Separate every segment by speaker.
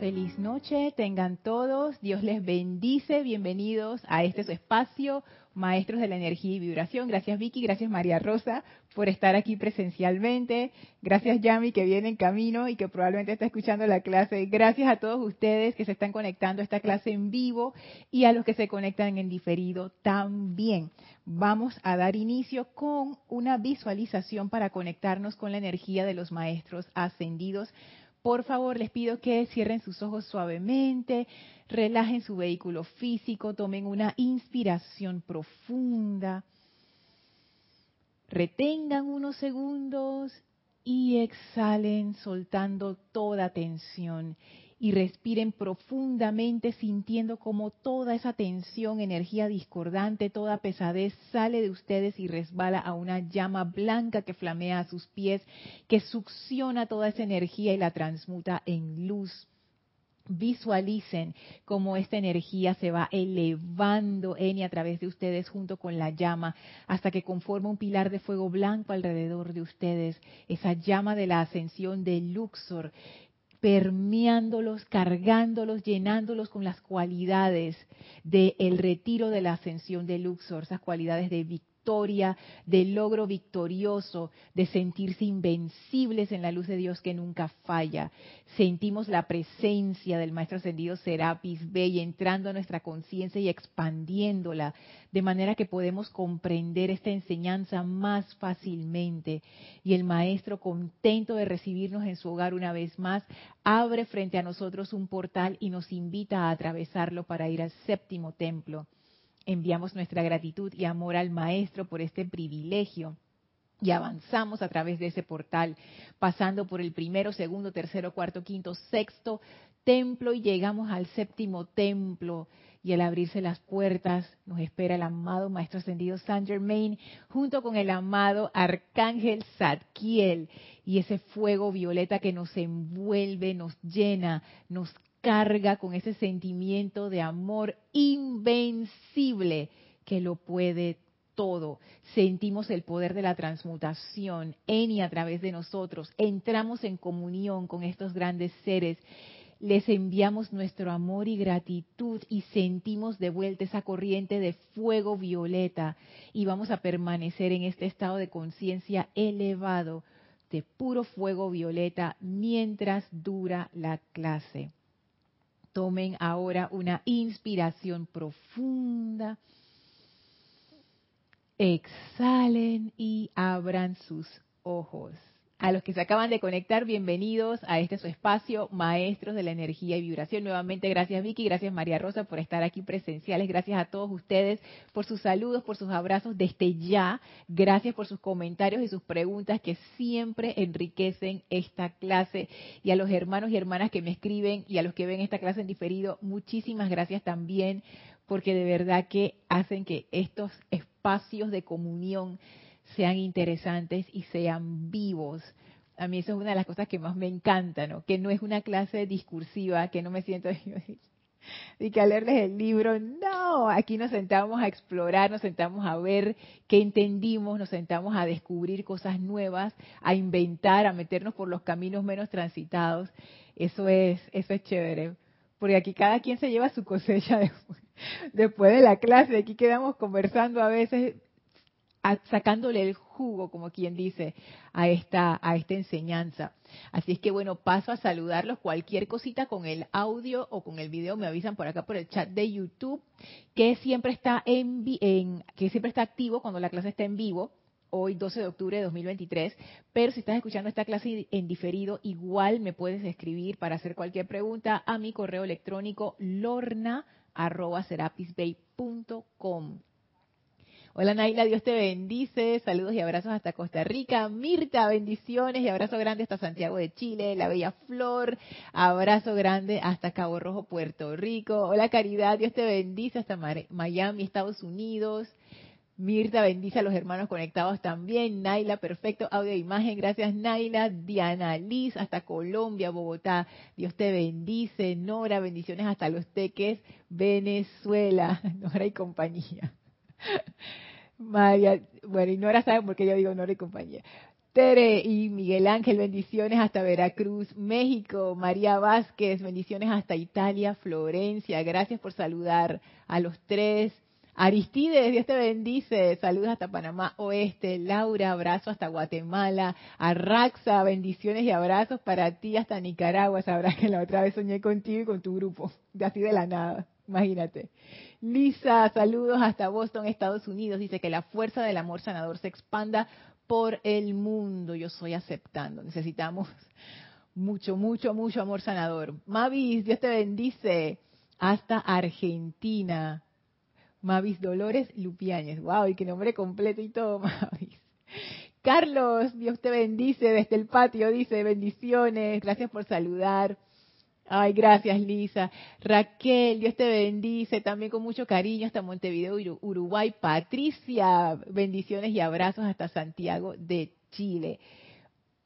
Speaker 1: Feliz noche, tengan todos, Dios les bendice, bienvenidos a este su espacio, Maestros de la Energía y Vibración. Gracias Vicky, gracias María Rosa por estar aquí presencialmente, gracias Yami que viene en camino y que probablemente está escuchando la clase, gracias a todos ustedes que se están conectando a esta clase en vivo y a los que se conectan en diferido también. Vamos a dar inicio con una visualización para conectarnos con la energía de los Maestros ascendidos por favor, les pido que cierren sus ojos suavemente, relajen su vehículo físico, tomen una inspiración profunda, retengan unos segundos y exhalen soltando toda tensión y respiren profundamente sintiendo como toda esa tensión, energía discordante, toda pesadez sale de ustedes y resbala a una llama blanca que flamea a sus pies, que succiona toda esa energía y la transmuta en luz. Visualicen cómo esta energía se va elevando en y a través de ustedes junto con la llama hasta que conforma un pilar de fuego blanco alrededor de ustedes, esa llama de la ascensión de Luxor permeándolos, cargándolos, llenándolos con las cualidades del retiro de la ascensión de Luxor, esas cualidades de victoria victoria, de logro victorioso, de sentirse invencibles en la luz de Dios que nunca falla. Sentimos la presencia del Maestro Ascendido Serapis Bey entrando a nuestra conciencia y expandiéndola, de manera que podemos comprender esta enseñanza más fácilmente. Y el Maestro, contento de recibirnos en su hogar una vez más, abre frente a nosotros un portal y nos invita a atravesarlo para ir al séptimo templo enviamos nuestra gratitud y amor al Maestro por este privilegio. Y avanzamos a través de ese portal, pasando por el primero, segundo, tercero, cuarto, quinto, sexto templo y llegamos al séptimo templo. Y al abrirse las puertas nos espera el amado Maestro Ascendido Saint Germain junto con el amado Arcángel Zadkiel y ese fuego violeta que nos envuelve, nos llena, nos carga con ese sentimiento de amor invencible que lo puede todo. Sentimos el poder de la transmutación en y a través de nosotros. Entramos en comunión con estos grandes seres. Les enviamos nuestro amor y gratitud y sentimos de vuelta esa corriente de fuego violeta y vamos a permanecer en este estado de conciencia elevado de puro fuego violeta mientras dura la clase. Tomen ahora una inspiración profunda. Exhalen y abran sus ojos. A los que se acaban de conectar, bienvenidos a este su espacio, Maestros de la Energía y Vibración. Nuevamente, gracias Vicky, gracias María Rosa por estar aquí presenciales. Gracias a todos ustedes por sus saludos, por sus abrazos desde ya. Gracias por sus comentarios y sus preguntas que siempre enriquecen esta clase. Y a los hermanos y hermanas que me escriben y a los que ven esta clase en diferido, muchísimas gracias también porque de verdad que hacen que estos espacios de comunión sean interesantes y sean vivos. A mí eso es una de las cosas que más me encanta, ¿no? Que no es una clase discursiva, que no me siento y que a leerles el libro, no, aquí nos sentamos a explorar, nos sentamos a ver qué entendimos, nos sentamos a descubrir cosas nuevas, a inventar, a meternos por los caminos menos transitados. Eso es, eso es chévere, porque aquí cada quien se lleva su cosecha después, después de la clase, aquí quedamos conversando a veces sacándole el jugo, como quien dice, a esta, a esta enseñanza. Así es que bueno, paso a saludarlos. Cualquier cosita con el audio o con el video me avisan por acá por el chat de YouTube, que siempre está en, en que siempre está activo cuando la clase está en vivo. Hoy 12 de octubre de 2023, pero si estás escuchando esta clase en diferido, igual me puedes escribir para hacer cualquier pregunta a mi correo electrónico lorna@serapisbay.com. Hola Naila, Dios te bendice. Saludos y abrazos hasta Costa Rica. Mirta, bendiciones y abrazo grande hasta Santiago de Chile. La Bella Flor, abrazo grande hasta Cabo Rojo, Puerto Rico. Hola Caridad, Dios te bendice hasta Miami, Estados Unidos. Mirta bendice a los hermanos conectados también. Naila, perfecto. Audio e imagen. Gracias, Naila. Diana Liz, hasta Colombia, Bogotá. Dios te bendice. Nora, bendiciones hasta Los Teques, Venezuela. Nora y compañía. María, bueno, y Nora sabe por qué yo digo Nora y compañía. Tere y Miguel Ángel, bendiciones hasta Veracruz, México. María Vázquez, bendiciones hasta Italia, Florencia. Gracias por saludar a los tres. Aristides, Dios te bendice. Saludos hasta Panamá Oeste. Laura, abrazo hasta Guatemala. Arraxa, bendiciones y abrazos para ti hasta Nicaragua. Sabrás que la otra vez soñé contigo y con tu grupo. De así de la nada. Imagínate. Lisa, saludos hasta Boston, Estados Unidos. Dice que la fuerza del amor sanador se expanda por el mundo. Yo soy aceptando. Necesitamos mucho, mucho, mucho amor sanador. Mavis, Dios te bendice. Hasta Argentina. Mavis Dolores Lupiáñez. Wow, y qué nombre completo y todo, Mavis. Carlos, Dios te bendice desde el patio, dice bendiciones, gracias por saludar. Ay, gracias Lisa. Raquel, Dios te bendice, también con mucho cariño hasta Montevideo, Uruguay. Patricia, bendiciones y abrazos hasta Santiago de Chile.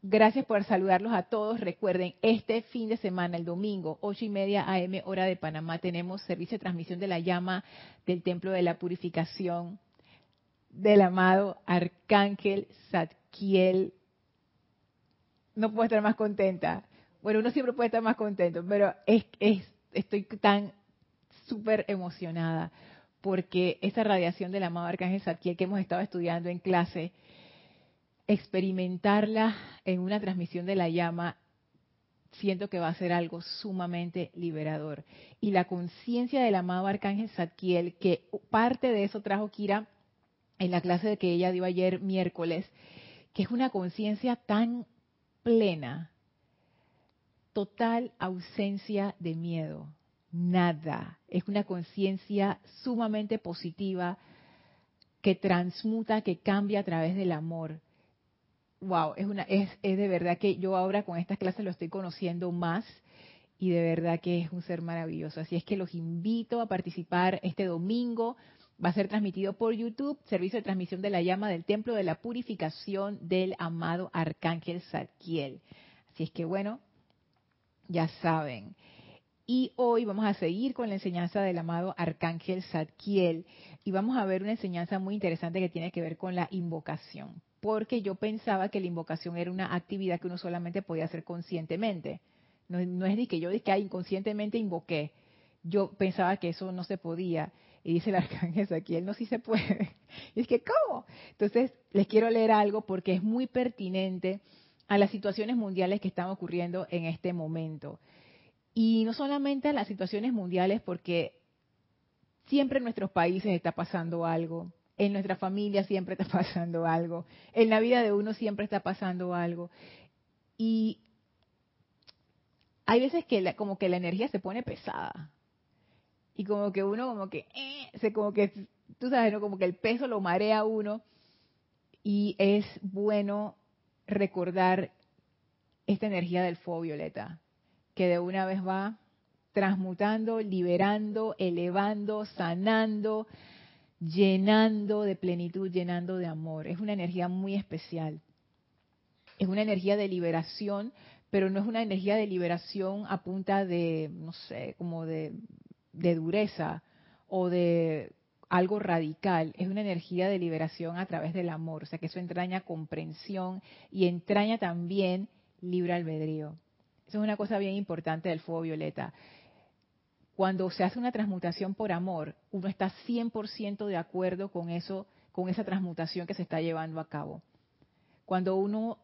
Speaker 1: Gracias por saludarlos a todos. Recuerden, este fin de semana, el domingo, ocho y media AM, hora de Panamá, tenemos servicio de transmisión de la llama del Templo de la Purificación del amado Arcángel Zadkiel. No puedo estar más contenta bueno, uno siempre puede estar más contento, pero es, estoy tan súper emocionada porque esa radiación del amado Arcángel Zadkiel que hemos estado estudiando en clase, experimentarla en una transmisión de la llama, siento que va a ser algo sumamente liberador. Y la conciencia del amado Arcángel Zadkiel, que parte de eso trajo Kira en la clase que ella dio ayer miércoles, que es una conciencia tan plena, total ausencia de miedo, nada. Es una conciencia sumamente positiva que transmuta, que cambia a través del amor. Wow, es una es, de verdad que yo ahora con estas clases lo estoy conociendo más y de verdad que es un ser maravilloso. Así es que los invito a participar este domingo. Va a ser transmitido por YouTube, servicio de transmisión de la llama del Templo de la Purificación del amado Arcángel Zadkiel. Así es que bueno, ya saben. Y hoy vamos a seguir con la enseñanza del amado Arcángel Zadkiel y vamos a ver una enseñanza muy interesante que tiene que ver con la invocación, porque yo pensaba que la invocación era una actividad que uno solamente podía hacer conscientemente. No, es de que yo de que inconscientemente invoqué. Yo pensaba que eso no se podía. Y dice el arcángel Zadkiel, no, sí se puede. Y es que, ¿cómo? Entonces, les quiero leer algo porque es muy pertinente a las situaciones mundiales que están ocurriendo en este momento. Y no solamente a las situaciones mundiales, porque siempre en nuestros países está pasando algo, en nuestra familia siempre está pasando algo, en la vida de uno siempre está pasando algo. Y hay veces que como que la energía se pone pesada. Y como que uno como que, eh, se como que, tú sabes, ¿no? como que el peso lo marea a uno. Y es bueno recordar esta energía del fuego violeta, que de una vez va transmutando, liberando, elevando, sanando, llenando de plenitud, llenando de amor. Es una energía muy especial. Es una energía de liberación, pero no es una energía de liberación a punta de, no sé, como de, de dureza o de algo radical, es una energía de liberación a través del amor, o sea que eso entraña comprensión y entraña también libre albedrío. Eso es una cosa bien importante del fuego violeta. Cuando se hace una transmutación por amor, uno está 100% de acuerdo con eso, con esa transmutación que se está llevando a cabo. Cuando uno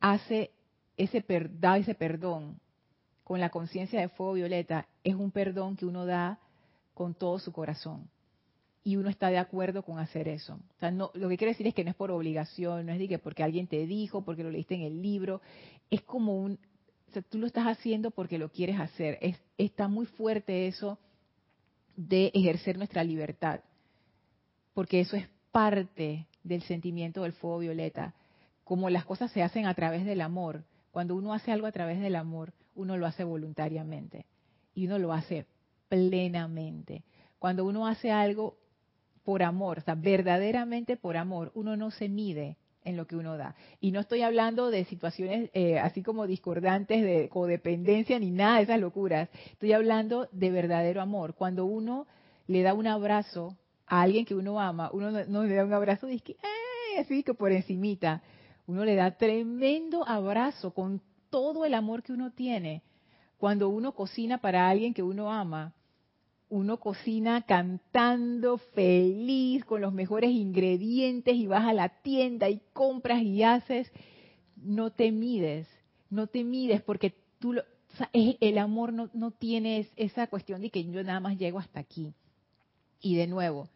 Speaker 1: hace ese da ese perdón con la conciencia de fuego violeta, es un perdón que uno da con todo su corazón y uno está de acuerdo con hacer eso. No, lo que quiero decir es que no es por obligación, no es de que porque alguien te dijo, porque lo leíste en el libro, es como un, tú lo estás haciendo porque lo quieres hacer. Es, está muy fuerte eso de ejercer nuestra libertad, porque eso es parte del sentimiento del fuego violeta. Como las cosas se hacen a través del amor, cuando uno hace algo a través del amor, uno lo hace voluntariamente y uno lo hace plenamente. Cuando uno hace algo por amor, o sea, verdaderamente por amor, uno no se mide en lo que uno da. Y no estoy hablando de situaciones eh, así como discordantes de codependencia ni nada de esas locuras. Estoy hablando de verdadero amor. Cuando uno le da un abrazo a alguien que uno ama, uno no, le da un abrazo eh, así que por encimita. Uno le da tremendo abrazo con todo el amor que uno tiene. Cuando uno cocina para alguien que uno ama, uno cocina cantando, feliz, con los mejores ingredientes y vas a la tienda y compras y haces, no te mides, no te mides porque tú lo, el amor no, no tiene esa cuestión de que yo nada más llego hasta aquí. Y de nuevo,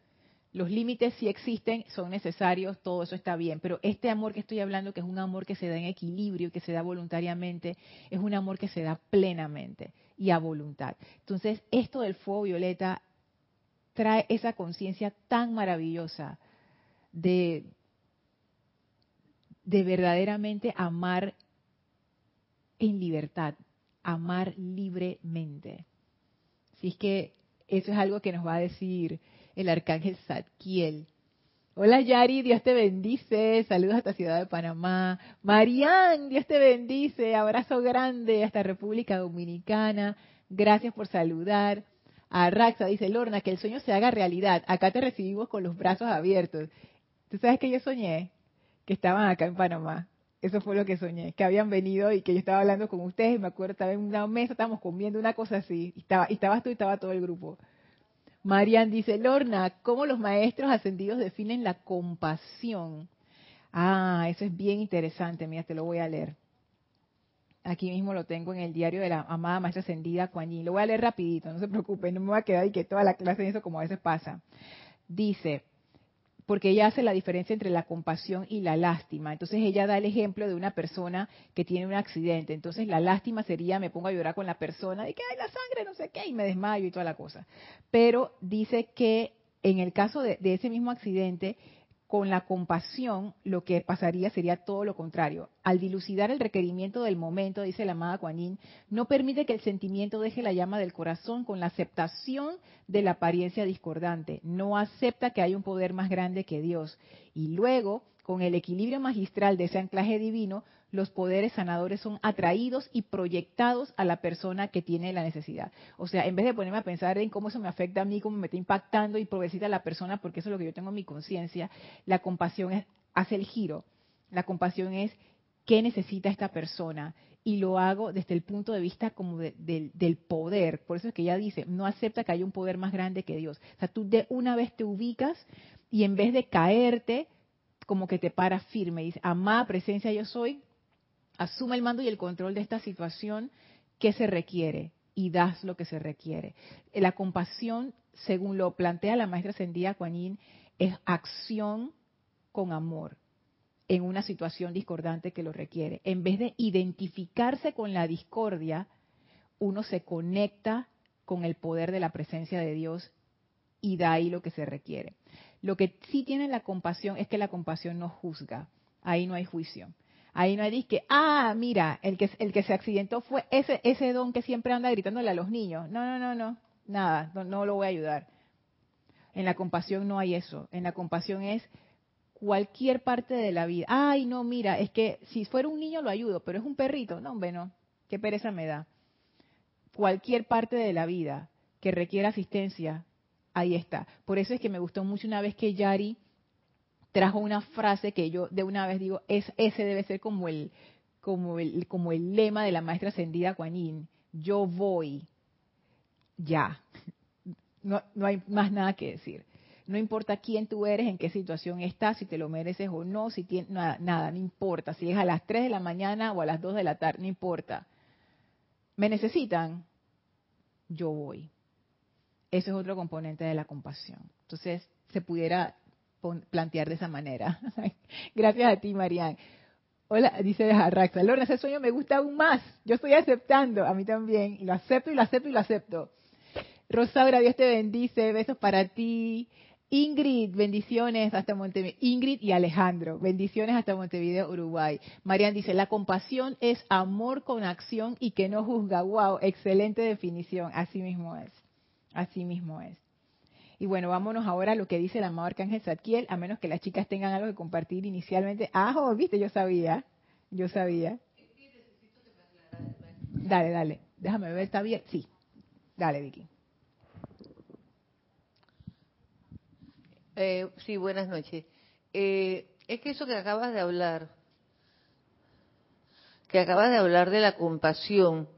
Speaker 1: los límites sí existen, son necesarios, todo eso está bien, pero este amor que estoy hablando, que es un amor que se da en equilibrio, que se da voluntariamente, es un amor que se da plenamente y a voluntad. Entonces, esto del fuego violeta trae esa conciencia tan maravillosa de, de verdaderamente amar en libertad, amar libremente. Si es que eso es algo que nos va a decir el arcángel Zadkiel. Hola Yari, Dios te bendice. Saludos hasta Ciudad de Panamá. Marian, Dios te bendice. Abrazo grande hasta República Dominicana. Gracias por saludar. A Raxa dice, Lorna, que el sueño se haga realidad. Acá te recibimos con los brazos abiertos. ¿Tú sabes que yo soñé? Que estaban acá en Panamá. Eso fue lo que soñé, que habían venido y que yo estaba hablando con ustedes, me acuerdo, estaba en una mesa, estábamos comiendo una cosa así, y, estaba, y estabas tú y estaba todo el grupo. Marian dice, Lorna, ¿cómo los maestros ascendidos definen la compasión? Ah, eso es bien interesante, mira, te lo voy a leer. Aquí mismo lo tengo en el diario de la amada maestra ascendida Kuan Lo voy a leer rapidito, no se preocupen, no me voy a quedar y que toda la clase eso como a veces pasa. Dice, porque ella hace la diferencia entre la compasión y la lástima. Entonces ella da el ejemplo de una persona que tiene un accidente. Entonces la lástima sería me pongo a llorar con la persona de que hay la sangre, no sé qué, y me desmayo y toda la cosa. Pero dice que en el caso de, de ese mismo accidente, con la compasión, lo que pasaría sería todo lo contrario. Al dilucidar el requerimiento del momento, dice la amada Kuan no permite que el sentimiento deje la llama del corazón con la aceptación de la apariencia discordante. No acepta que hay un poder más grande que Dios. Y luego, con el equilibrio magistral de ese anclaje divino, los poderes sanadores son atraídos y proyectados a la persona que tiene la necesidad. O sea, en vez de ponerme a pensar en cómo eso me afecta a mí, cómo me está impactando y progresita a la persona, porque eso es lo que yo tengo en mi conciencia, la compasión hace el giro. La compasión es qué necesita esta persona y lo hago desde el punto de vista como del poder. Por eso es que ella dice, no acepta que haya un poder más grande que Dios. O sea, tú de una vez te ubicas y en vez de caerte, como que te paras firme. Dice, amada presencia yo soy, asume el mando y el control de esta situación que se requiere y das lo que se requiere. La compasión, según lo plantea la maestra ascendida Kuan es acción con amor en una situación discordante que lo requiere. En vez de identificarse con la discordia, uno se conecta con el poder de la presencia de Dios y da ahí lo que se requiere. Lo que sí tiene la compasión es que la compasión no juzga, ahí no hay juicio. Ahí no hay que, ah, mira, el que, el que se accidentó fue ese, ese don que siempre anda gritándole a los niños. No, no, no, no, nada, no, no lo voy a ayudar. En la compasión no hay eso. En la compasión es cualquier parte de la vida. Ay, no, mira, es que si fuera un niño lo ayudo, pero es un perrito. No, hombre, no. Qué pereza me da. Cualquier parte de la vida que requiera asistencia, ahí está. Por eso es que me gustó mucho una vez que Yari trajo una frase que yo de una vez digo, es, ese debe ser como el, como el, como el lema de la maestra ascendida Kuan yo voy, ya. No, no hay más nada que decir. No importa quién tú eres, en qué situación estás, si te lo mereces o no, si tienes, nada, nada, no importa. Si es a las 3 de la mañana o a las 2 de la tarde, no importa. ¿Me necesitan? Yo voy. Ese es otro componente de la compasión. Entonces, se pudiera plantear de esa manera. Gracias a ti, Marian. Hola, dice Raxa, Lorna, ese sueño me gusta aún más. Yo estoy aceptando, a mí también, y lo acepto y lo acepto y lo acepto. Rosaura, Dios te bendice, besos para ti. Ingrid, bendiciones hasta Montevideo. Ingrid y Alejandro, bendiciones hasta Montevideo, Uruguay. Marian dice, la compasión es amor con acción y que no juzga. Wow, excelente definición. Así mismo es. Así mismo es. Y bueno, vámonos ahora a lo que dice el amado Arcángel Zadkiel, a menos que las chicas tengan algo que compartir inicialmente. Ah, oh, viste, yo sabía, yo sabía. Dale, dale, déjame ver, ¿está bien? Sí, dale, Vicky.
Speaker 2: Eh, sí, buenas noches. Eh, es que eso que acabas de hablar que acabas de hablar de la compasión,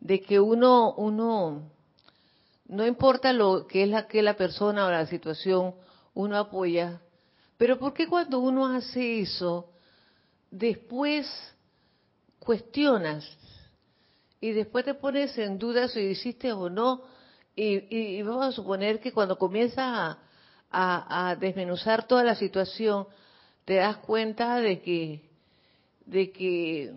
Speaker 2: de que uno, uno, no importa lo que es la que la persona o la situación, uno apoya. Pero ¿por qué cuando uno hace eso, después cuestionas y después te pones en duda si hiciste o no? Y, vamos a suponer que cuando comienzas a, a desmenuzar toda la situación, te das cuenta de que, de que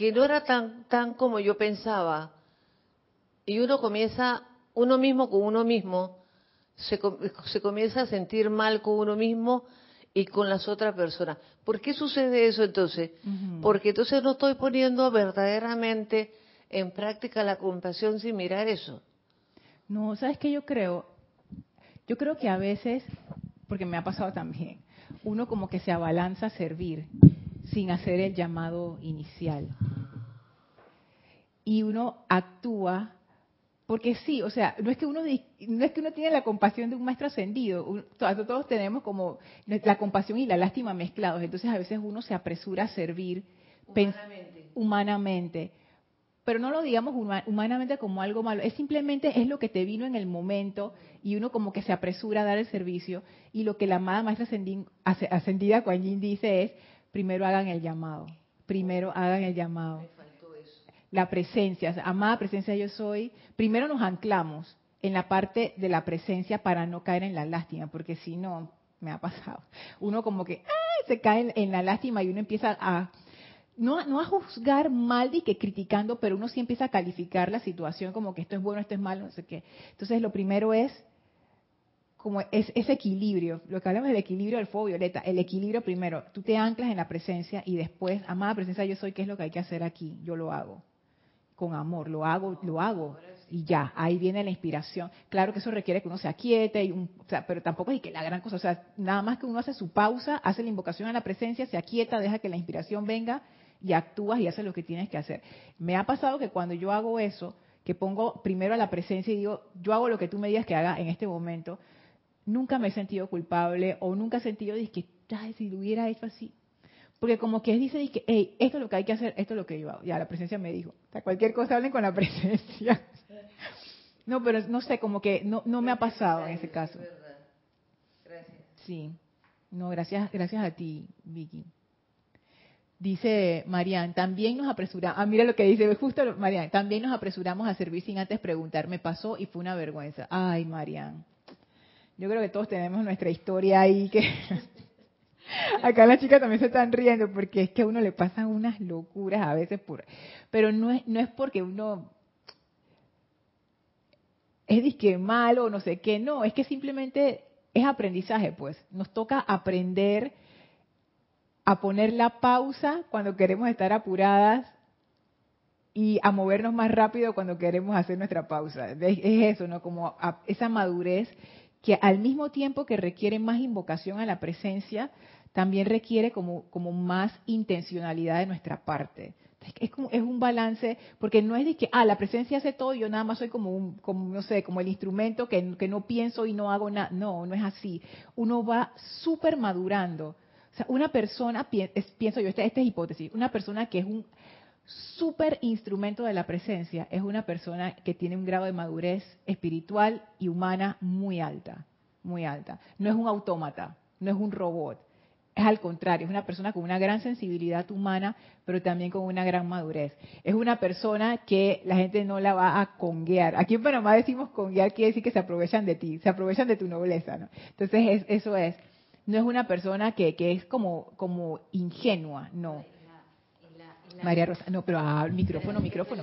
Speaker 2: que no era tan, tan como yo pensaba. Y uno comienza, uno mismo con uno mismo, se, se comienza a sentir mal con uno mismo y con las otras personas. ¿Por qué sucede eso entonces? Porque entonces no estoy poniendo verdaderamente en práctica la compasión sin mirar eso.
Speaker 1: No, ¿sabes qué yo creo? Yo creo que a veces, porque me ha pasado también, uno como que se abalanza a servir sin hacer el llamado inicial. Y uno actúa porque sí, o sea, no es que uno no es que uno tiene la compasión de un maestro ascendido, todos tenemos como la compasión y la lástima mezclados, entonces a veces uno se apresura a servir
Speaker 2: humanamente,
Speaker 1: humanamente. Pero no lo digamos humanamente como algo malo, es simplemente es lo que te vino en el momento y uno como que se apresura a dar el servicio. Y lo que la amada maestra ascendida Kuan Yin dice es, primero hagan el llamado, primero hagan el llamado. La presencia, amada presencia yo soy, primero nos anclamos en la parte de la presencia para no caer en la lástima, porque si no, me ha pasado, uno como que se cae en, la lástima y uno empieza a, no, no a juzgar mal y que criticando, pero uno sí empieza a calificar la situación como que esto es bueno, esto es malo, no sé qué. Entonces lo primero es como es, ese equilibrio, lo que hablamos del equilibrio del fuego violeta, el equilibrio primero, tú te anclas en la presencia y después, amada presencia, yo soy, ¿qué es lo que hay que hacer aquí? Yo lo hago, con amor, lo hago, lo hago, y ya, ahí viene la inspiración. Claro que eso requiere que uno se aquiete, y pero tampoco es que la gran cosa, o sea, nada más que uno hace su pausa, hace la invocación a la presencia, se aquieta, deja que la inspiración venga y actúas y haces lo que tienes que hacer. Me ha pasado que cuando yo hago eso, que pongo primero a la presencia y digo, yo hago lo que tú me digas que haga en este momento, nunca me he sentido culpable o nunca he sentido que, si lo hubiera hecho así. Porque como que dice, que, hey, esto es lo que hay que hacer, esto es lo que yo hago. Ya, la presencia me dijo. O sea, cualquier cosa hablen con la presencia. No, pero no sé, como que no, no me ha pasado en ese caso.
Speaker 2: Gracias.
Speaker 1: Sí. No, gracias, gracias a ti, Vicky. Dice Marian, también nos apresuramos, ah, mira lo que dice, justo Marian, también nos apresuramos a servir sin antes preguntar, me pasó y fue una vergüenza. Ay, Marian. Yo creo que todos tenemos nuestra historia ahí que acá las chicas también se están riendo porque es que a uno le pasan unas locuras a veces por pero no es no es porque uno es disque malo o no sé qué, no, es que simplemente es aprendizaje, pues. Nos toca aprender a poner la pausa cuando queremos estar apuradas y a movernos más rápido cuando queremos hacer nuestra pausa. Es, eso, ¿no? Como esa madurez que al mismo tiempo que requiere más invocación a la presencia, también requiere como, más intencionalidad de nuestra parte. Es, como, es un balance, porque no es de que, ah, la presencia hace todo yo nada más soy como un, como, no sé, como el instrumento que, que no pienso y no hago nada. No, no es así. Uno va súper madurando. O sea, una persona, pienso yo, esta, esta es hipótesis, una persona que es un súper instrumento de la presencia es una persona que tiene un grado de madurez espiritual y humana muy alta, muy alta. No es un autómata, no es un robot. Es al contrario, es una persona con una gran sensibilidad humana, pero también con una gran madurez. Es una persona que la gente no la va a conguear. Aquí en Panamá decimos conguear, quiere decir que se aprovechan de ti, se aprovechan de tu nobleza. ¿no? Entonces, eso es. No es una persona que, que es como, como ingenua, no María Rosa, no, pero ah, micrófono, micrófono.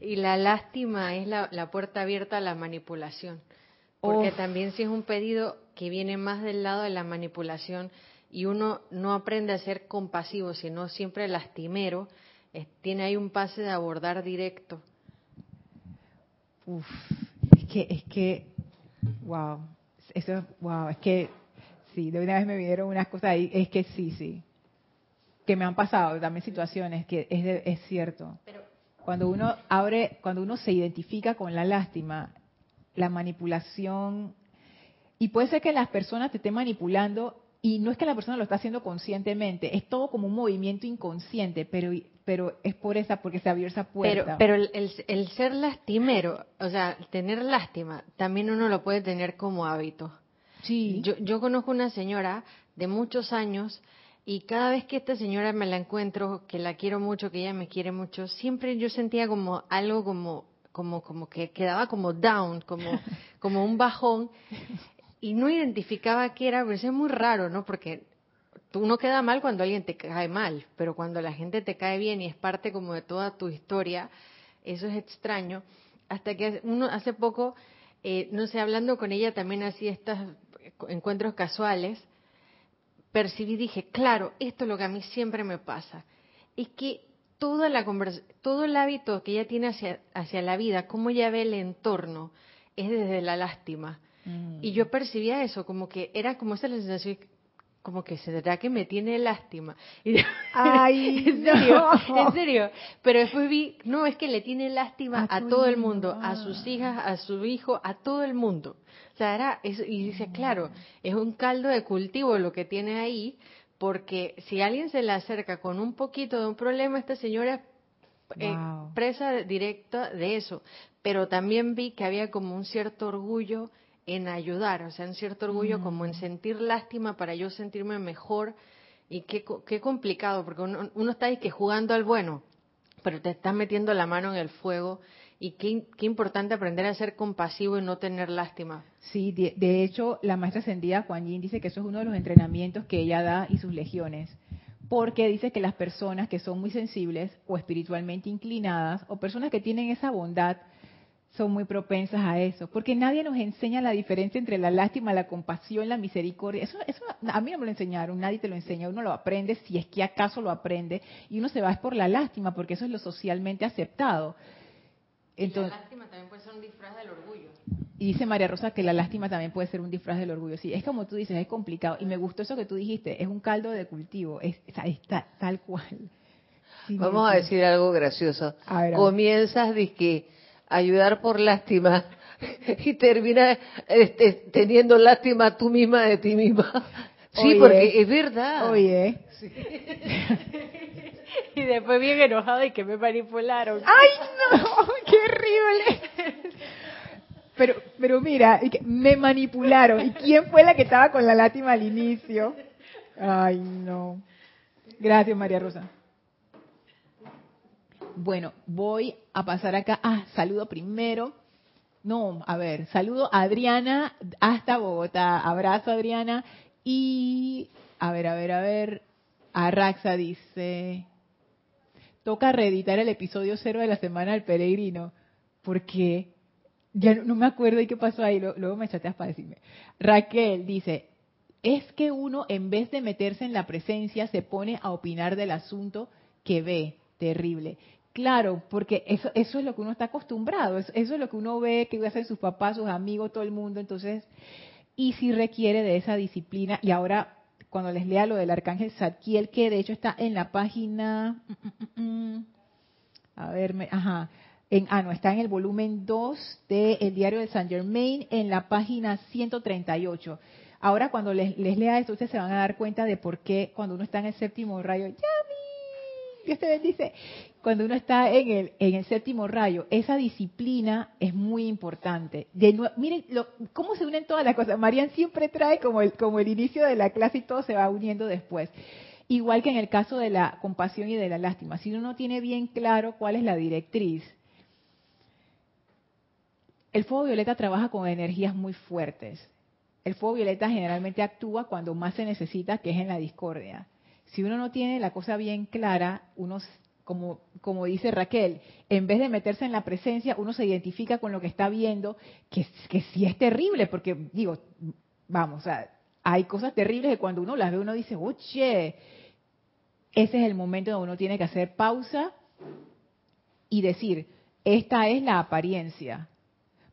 Speaker 3: Y la lástima es la, puerta abierta a la manipulación. Porque también si es un pedido que viene más del lado de la manipulación y uno no aprende a ser compasivo, sino siempre lastimero, tiene ahí un pase de abordar directo.
Speaker 1: Uf, es que, es que, wow, eso, wow, es que, sí, de una vez me vinieron unas cosas ahí, es que sí, sí, que me han pasado también situaciones que es, es cierto. cuando uno abre, cuando uno se identifica con la lástima, la manipulación, y puede ser que las personas te estén manipulando y no es que la persona lo está haciendo conscientemente, es todo como un movimiento inconsciente, pero pero es por esa, porque se abrió esa puerta.
Speaker 3: Pero, pero el, el, ser lastimero, o sea, tener lástima, también uno lo puede tener como hábito.
Speaker 1: Sí.
Speaker 3: Yo, yo conozco una señora de muchos años y cada vez que esta señora me la encuentro, que la quiero mucho, que ella me quiere mucho, siempre yo sentía como algo como como como que quedaba como down, como como un bajón y no identificaba qué era, pero eso es muy raro, ¿no? Porque tú no queda mal cuando alguien te cae mal, pero cuando la gente te cae bien y es parte como de toda tu historia, eso es extraño. Hasta que uno hace poco, eh, no sé, hablando con ella también así estos encuentros casuales, percibí, dije, claro, esto es lo que a mí siempre me pasa. Es que toda la todo el hábito que ella tiene hacia, hacia la vida, cómo ella ve el entorno, es desde la lástima. Mm. Y yo percibía eso, como que era como esa sensación, como que se será que me tiene lástima.
Speaker 1: Ay,
Speaker 3: en serio, en serio. Pero después vi, no, es que le tiene lástima a, todo el mundo, a sus hijas, a su hijo, a todo el mundo. O sea, era eso, y dice, claro, es un caldo de cultivo lo que tiene ahí, porque si alguien se le acerca con un poquito de un problema, esta señora eh, presa directa de eso. Pero también vi que había como un cierto orgullo en ayudar, o sea, un cierto orgullo como en mm. sentir lástima para yo sentirme mejor. Y qué, qué complicado, porque uno, uno está ahí que jugando al bueno, pero te estás metiendo la mano en el fuego y qué, qué, importante aprender a ser compasivo y no tener lástima.
Speaker 1: Sí, de, hecho, la maestra ascendida Juan Yin dice que eso es uno de los entrenamientos que ella da y sus legiones, porque dice que las personas que son muy sensibles o espiritualmente inclinadas o personas que tienen esa bondad son muy propensas a eso, porque nadie nos enseña la diferencia entre la lástima, la compasión, la misericordia. Eso, eso a mí no me lo enseñaron, nadie te lo enseña, uno lo aprende si es que acaso lo aprende y uno se va por la lástima, porque eso es lo socialmente aceptado.
Speaker 3: Entonces, la lástima también puede ser un disfraz del orgullo.
Speaker 1: Y dice María Rosa que la lástima también puede ser un disfraz del orgullo. Sí, es como tú dices, es complicado. Y me gustó eso que tú dijiste, es un caldo de cultivo, es, está tal cual.
Speaker 2: Vamos a decir algo gracioso. Comienzas de que ayudar por lástima y termina este, teniendo lástima tú misma de ti misma. Sí, porque es verdad.
Speaker 1: Oye.
Speaker 3: y después bien enojado y que me manipularon.
Speaker 1: ¡Ay, no! ¡Qué horrible! Pero, pero mira, me manipularon. ¿Y quién fue la que estaba con la lástima al inicio? Ay, no. Gracias, María Rosa. Bueno, voy a pasar acá. Ah, saludo primero. No, a ver, saludo a Adriana hasta Bogotá. Abrazo, Adriana. Y, a ver, a ver, a ver. Arraxa dice, toca reeditar el episodio cero de la semana del peregrino. Porque ya no, me acuerdo y qué pasó ahí, luego me chateas para decirme. Raquel dice, es que uno en vez de meterse en la presencia se pone a opinar del asunto que ve. Terrible. Claro, porque eso, eso es lo que uno está acostumbrado, eso, es lo que uno ve que hacen sus papás, sus amigos, todo el mundo, entonces, y si requiere de esa disciplina, y ahora cuando les lea lo del arcángel Zadkiel, que de hecho está en la página, a ver, ajá, en, ah, no, está en el volumen 2 del diario de Saint Germain, en la página 138. Ahora cuando les, les lea esto, ustedes se van a dar cuenta de por qué cuando uno está en el séptimo rayo, ya Dios te bendice. Cuando uno está en el, en el séptimo rayo, esa disciplina es muy importante. Miren lo, cómo se unen todas las cosas. Marian siempre trae como el, como el inicio de la clase y todo se va uniendo después. Igual que en el caso de la compasión y de la lástima. Si uno no tiene bien claro cuál es la directriz, el fuego violeta trabaja con energías muy fuertes. El fuego violeta generalmente actúa cuando más se necesita, que es en la discordia si uno no tiene la cosa bien clara, uno, como, como dice Raquel, en vez de meterse en la presencia, uno se identifica con lo que está viendo, que, que sí es terrible, porque digo, vamos, hay cosas terribles que cuando uno las ve uno dice, oye, ese es el momento donde uno tiene que hacer pausa y decir, esta es la apariencia,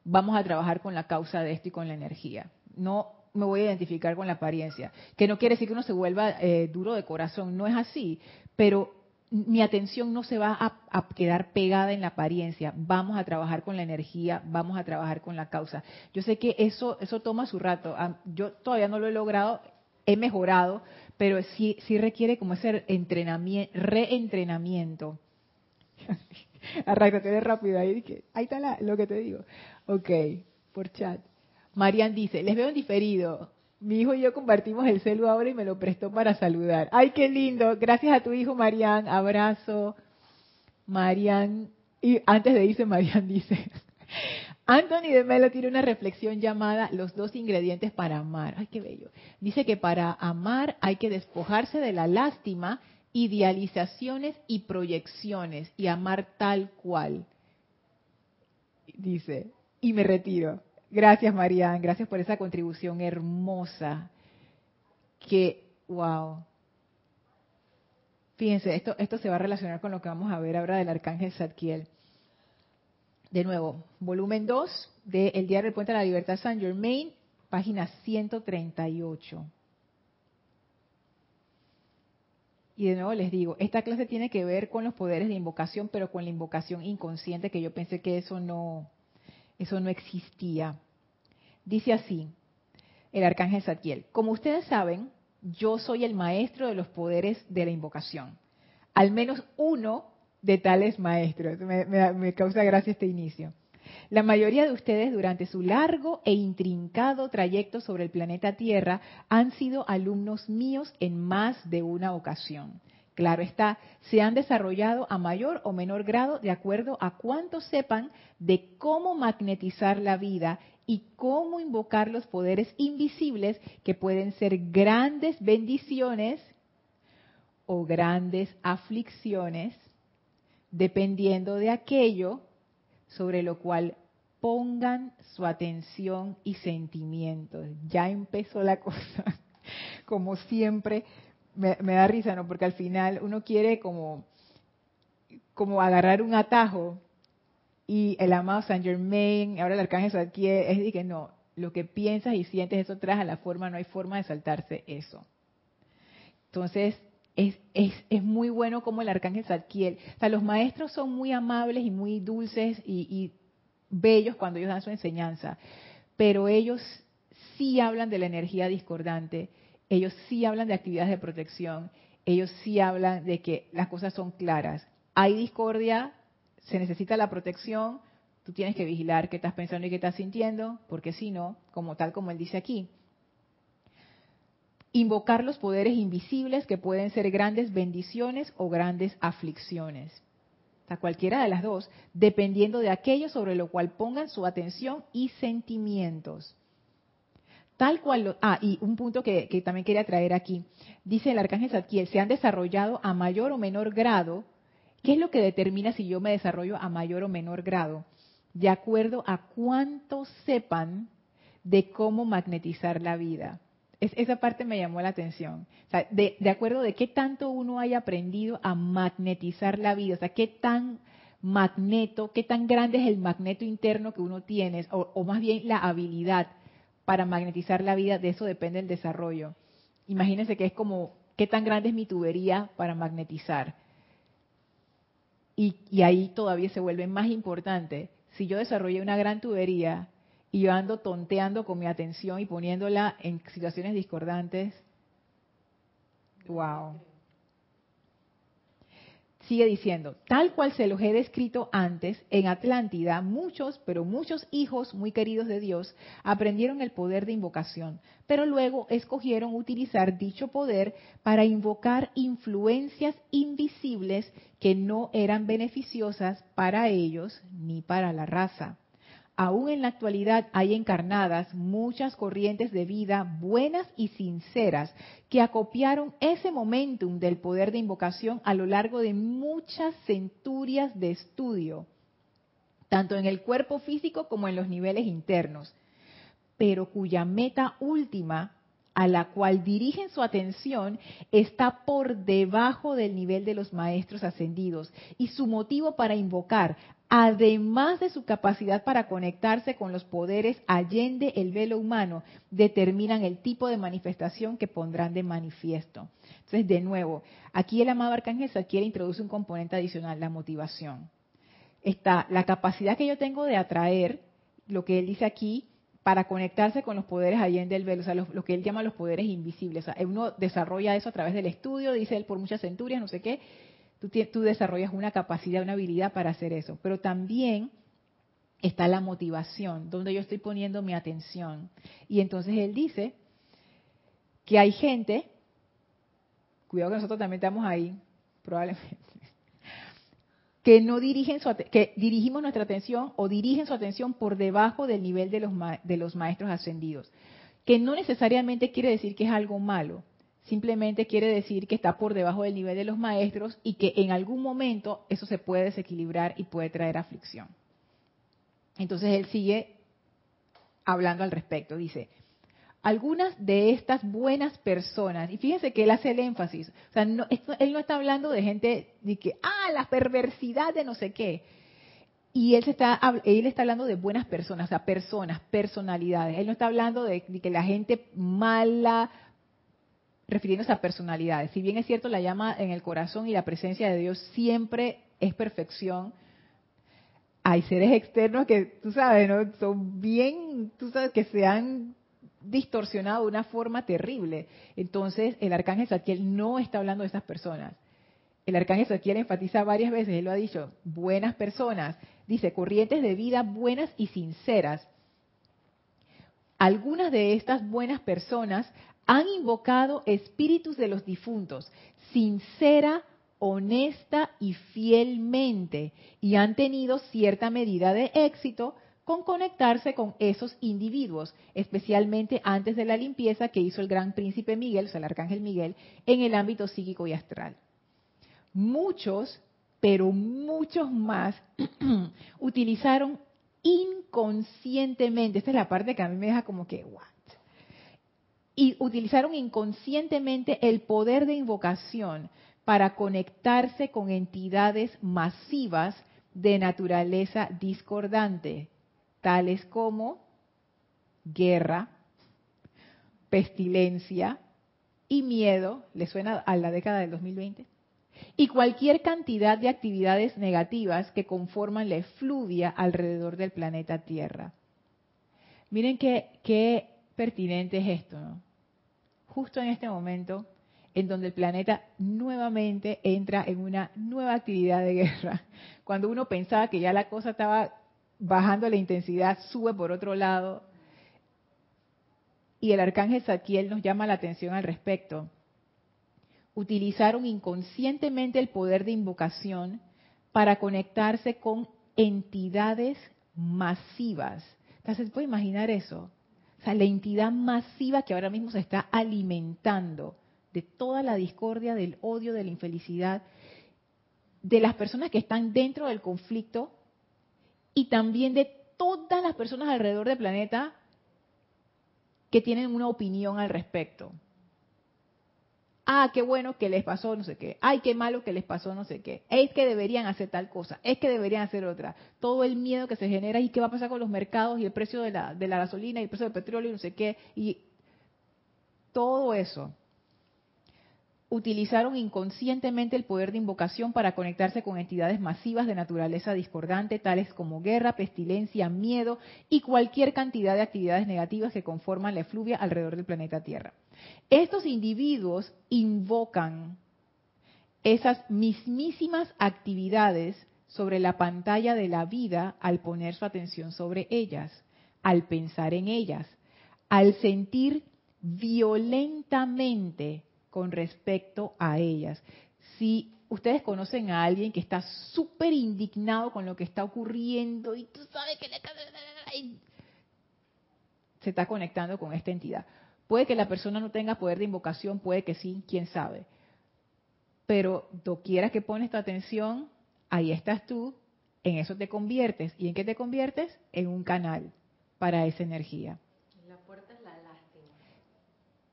Speaker 1: vamos a trabajar con la causa de esto y con la energía. No me voy a identificar con la apariencia. Que no quiere decir que uno se vuelva eh, duro de corazón, no es así, pero mi atención no se va a, quedar pegada en la apariencia. Vamos a trabajar con la energía, vamos a trabajar con la causa. Yo sé que eso, eso toma su rato. Yo todavía no lo he logrado he mejorado, pero sí, sí requiere como ese entrenamiento, reentrenamiento. Arráncate de rápido ahí, ahí está lo que te digo. Ok, por chat. Marian dice, les veo en diferido. Mi hijo y yo compartimos el celu ahora y me lo prestó para saludar. Ay, qué lindo. Gracias a tu hijo, Marian. Abrazo. Marian. Y antes de irse, Marian dice, Anthony de Melo tiene una reflexión llamada Los dos ingredientes para amar. Ay, qué bello. Dice que para amar hay que despojarse de la lástima, idealizaciones y proyecciones y amar tal cual. Dice, y me retiro. Gracias, Marian. Gracias por esa contribución hermosa. Que, wow. Fíjense, esto, esto se va a relacionar con lo que vamos a ver ahora del arcángel Zadkiel. De nuevo, volumen 2 de El Diario del Puente de la Libertad San Germain, página 138. Y de nuevo les digo, esta clase tiene que ver con los poderes de invocación, pero con la invocación inconsciente, que yo pensé que eso no, eso no existía. Dice así, el arcángel Satiel, como ustedes saben, yo soy el maestro de los poderes de la invocación. Al menos uno de tales maestros. Me, me, causa gracia este inicio. La mayoría de ustedes durante su largo e intrincado trayecto sobre el planeta Tierra han sido alumnos míos en más de una ocasión. Claro está, se han desarrollado a mayor o menor grado de acuerdo a cuánto sepan de cómo magnetizar la vida y cómo invocar los poderes invisibles que pueden ser grandes bendiciones o grandes aflicciones, dependiendo de aquello sobre lo cual pongan su atención y sentimientos. Ya empezó la cosa, como siempre, me, da risa, ¿no? Porque al final uno quiere como, como agarrar un atajo y el amado Saint Germain, ahora el arcángel aquí es de que no, lo que piensas y sientes eso trae a la forma, no hay forma de saltarse eso. Entonces, es, es, es, muy bueno como el arcángel Zadkiel. O sea, los maestros son muy amables y muy dulces y, y, bellos cuando ellos dan su enseñanza, pero ellos sí hablan de la energía discordante ellos sí hablan de actividades de protección, ellos sí hablan de que las cosas son claras. Hay discordia, se necesita la protección, tú tienes que vigilar qué estás pensando y qué estás sintiendo, porque si no, como tal como él dice aquí, invocar los poderes invisibles que pueden ser grandes bendiciones o grandes aflicciones. O sea, cualquiera de las dos, dependiendo de aquello sobre lo cual pongan su atención y sentimientos. Tal cual, ah, y un punto que, también quería traer aquí. Dice el arcángel Zadkiel, se han desarrollado a mayor o menor grado. ¿Qué es lo que determina si yo me desarrollo a mayor o menor grado? De acuerdo a cuánto sepan de cómo magnetizar la vida. Es, esa parte me llamó la atención. De, acuerdo de qué tanto uno haya aprendido a magnetizar la vida, o sea, qué tan magneto, qué tan grande es el magneto interno que uno tiene, o, o más bien la habilidad para magnetizar la vida, de eso depende el desarrollo. Imagínense que es como, ¿qué tan grande es mi tubería para magnetizar? Y, y ahí todavía se vuelve más importante. Si yo desarrollé una gran tubería y yo ando tonteando con mi atención y poniéndola en situaciones discordantes, wow. Sigue diciendo, tal cual se los he descrito antes, en Atlántida muchos, pero muchos hijos muy queridos de Dios aprendieron el poder de invocación, pero luego escogieron utilizar dicho poder para invocar influencias invisibles que no eran beneficiosas para ellos ni para la raza aún en la actualidad hay encarnadas muchas corrientes de vida buenas y sinceras que acopiaron ese momentum del poder de invocación a lo largo de muchas centurias de estudio, tanto en el cuerpo físico como en los niveles internos, pero cuya meta última a la cual dirigen su atención está por debajo del nivel de los maestros ascendidos y su motivo para invocar, además de su capacidad para conectarse con los poderes allende el velo humano, determinan el tipo de manifestación que pondrán de manifiesto. Entonces, de nuevo, aquí el amado Arcángel quiere introduce un componente adicional, la motivación. Está la capacidad que yo tengo de atraer, lo que él dice aquí, para conectarse con los poderes allende el velo, o sea, lo, que él llama los poderes invisibles. O sea, uno desarrolla eso a través del estudio, dice él, por muchas centurias, no sé qué. Tú, tú desarrollas una capacidad, una habilidad para hacer eso. Pero también está la motivación, donde yo estoy poniendo mi atención. Y entonces él dice que hay gente, cuidado que nosotros también estamos ahí, probablemente, que no dirigen su, que dirigimos nuestra atención o dirigen su atención por debajo del nivel de los, de los maestros ascendidos, que no necesariamente quiere decir que es algo malo, simplemente quiere decir que está por debajo del nivel de los maestros y que en algún momento eso se puede desequilibrar y puede traer aflicción. Entonces él sigue hablando al respecto, dice, algunas de estas buenas personas, y fíjense que él hace el énfasis, o sea, él no está hablando de gente de que, ah, la perversidad de no sé qué. Y él, se está, él está hablando de buenas personas, o sea, personas, personalidades. Él no está hablando de, que la gente mala, refiriéndose a personalidades. Si bien es cierto, la llama en el corazón y la presencia de Dios siempre es perfección, hay seres externos que, tú sabes, ¿no? Son bien, tú sabes, que se han distorsionado de una forma terrible. Entonces, el arcángel Zadkiel no está hablando de esas personas. El arcángel Zadkiel enfatiza varias veces, él lo ha dicho, buenas personas. Dice, corrientes de vida buenas y sinceras. Algunas de estas buenas personas han invocado espíritus de los difuntos, sincera, honesta y fielmente, y han tenido cierta medida de éxito con conectarse con esos individuos, especialmente antes de la limpieza que hizo el gran príncipe Miguel, o sea, el arcángel Miguel, en el ámbito psíquico y astral. Muchos, pero muchos más, utilizaron inconscientemente, esta es la parte que a mí me deja como que, what? Y utilizaron inconscientemente el poder de invocación para conectarse con entidades masivas de naturaleza discordante, tales como guerra, pestilencia y miedo, ¿le suena a la década del 2020? Y cualquier cantidad de actividades negativas que conforman la efluvia alrededor del planeta Tierra. Miren qué, qué pertinente es esto, ¿no? Justo en este momento en donde el planeta nuevamente entra en una nueva actividad de guerra. Cuando uno pensaba que ya la cosa estaba bajando la intensidad, sube por otro lado. Y el arcángel Zadkiel nos llama la atención al respecto. Utilizaron inconscientemente el poder de invocación para conectarse con entidades masivas. Entonces, ¿puede imaginar eso? O sea, la entidad masiva que ahora mismo se está alimentando de toda la discordia, del odio, de la infelicidad, de las personas que están dentro del conflicto y también de todas las personas alrededor del planeta que tienen una opinión al respecto. Ah, qué bueno que les pasó no sé qué. Ay, qué malo que les pasó no sé qué. Es que deberían hacer tal cosa. Es que deberían hacer otra. Todo el miedo que se genera y qué va a pasar con los mercados y el precio de la, de la gasolina y el precio del petróleo y no sé qué. Y todo eso utilizaron inconscientemente el poder de invocación para conectarse con entidades masivas de naturaleza discordante, tales como guerra, pestilencia, miedo y cualquier cantidad de actividades negativas que conforman la efluvia alrededor del planeta Tierra. Estos individuos invocan esas mismísimas actividades sobre la pantalla de la vida al poner su atención sobre ellas, al pensar en ellas, al sentir violentamente con respecto a ellas. Si ustedes conocen a alguien que está súper indignado con lo que está ocurriendo y tú sabes que le... se está conectando con esta entidad. Puede que la persona no tenga poder de invocación, puede que sí, quién sabe. Pero quieras que pones tu atención, ahí estás tú, en eso te conviertes. ¿Y en qué te conviertes? En un canal para esa energía.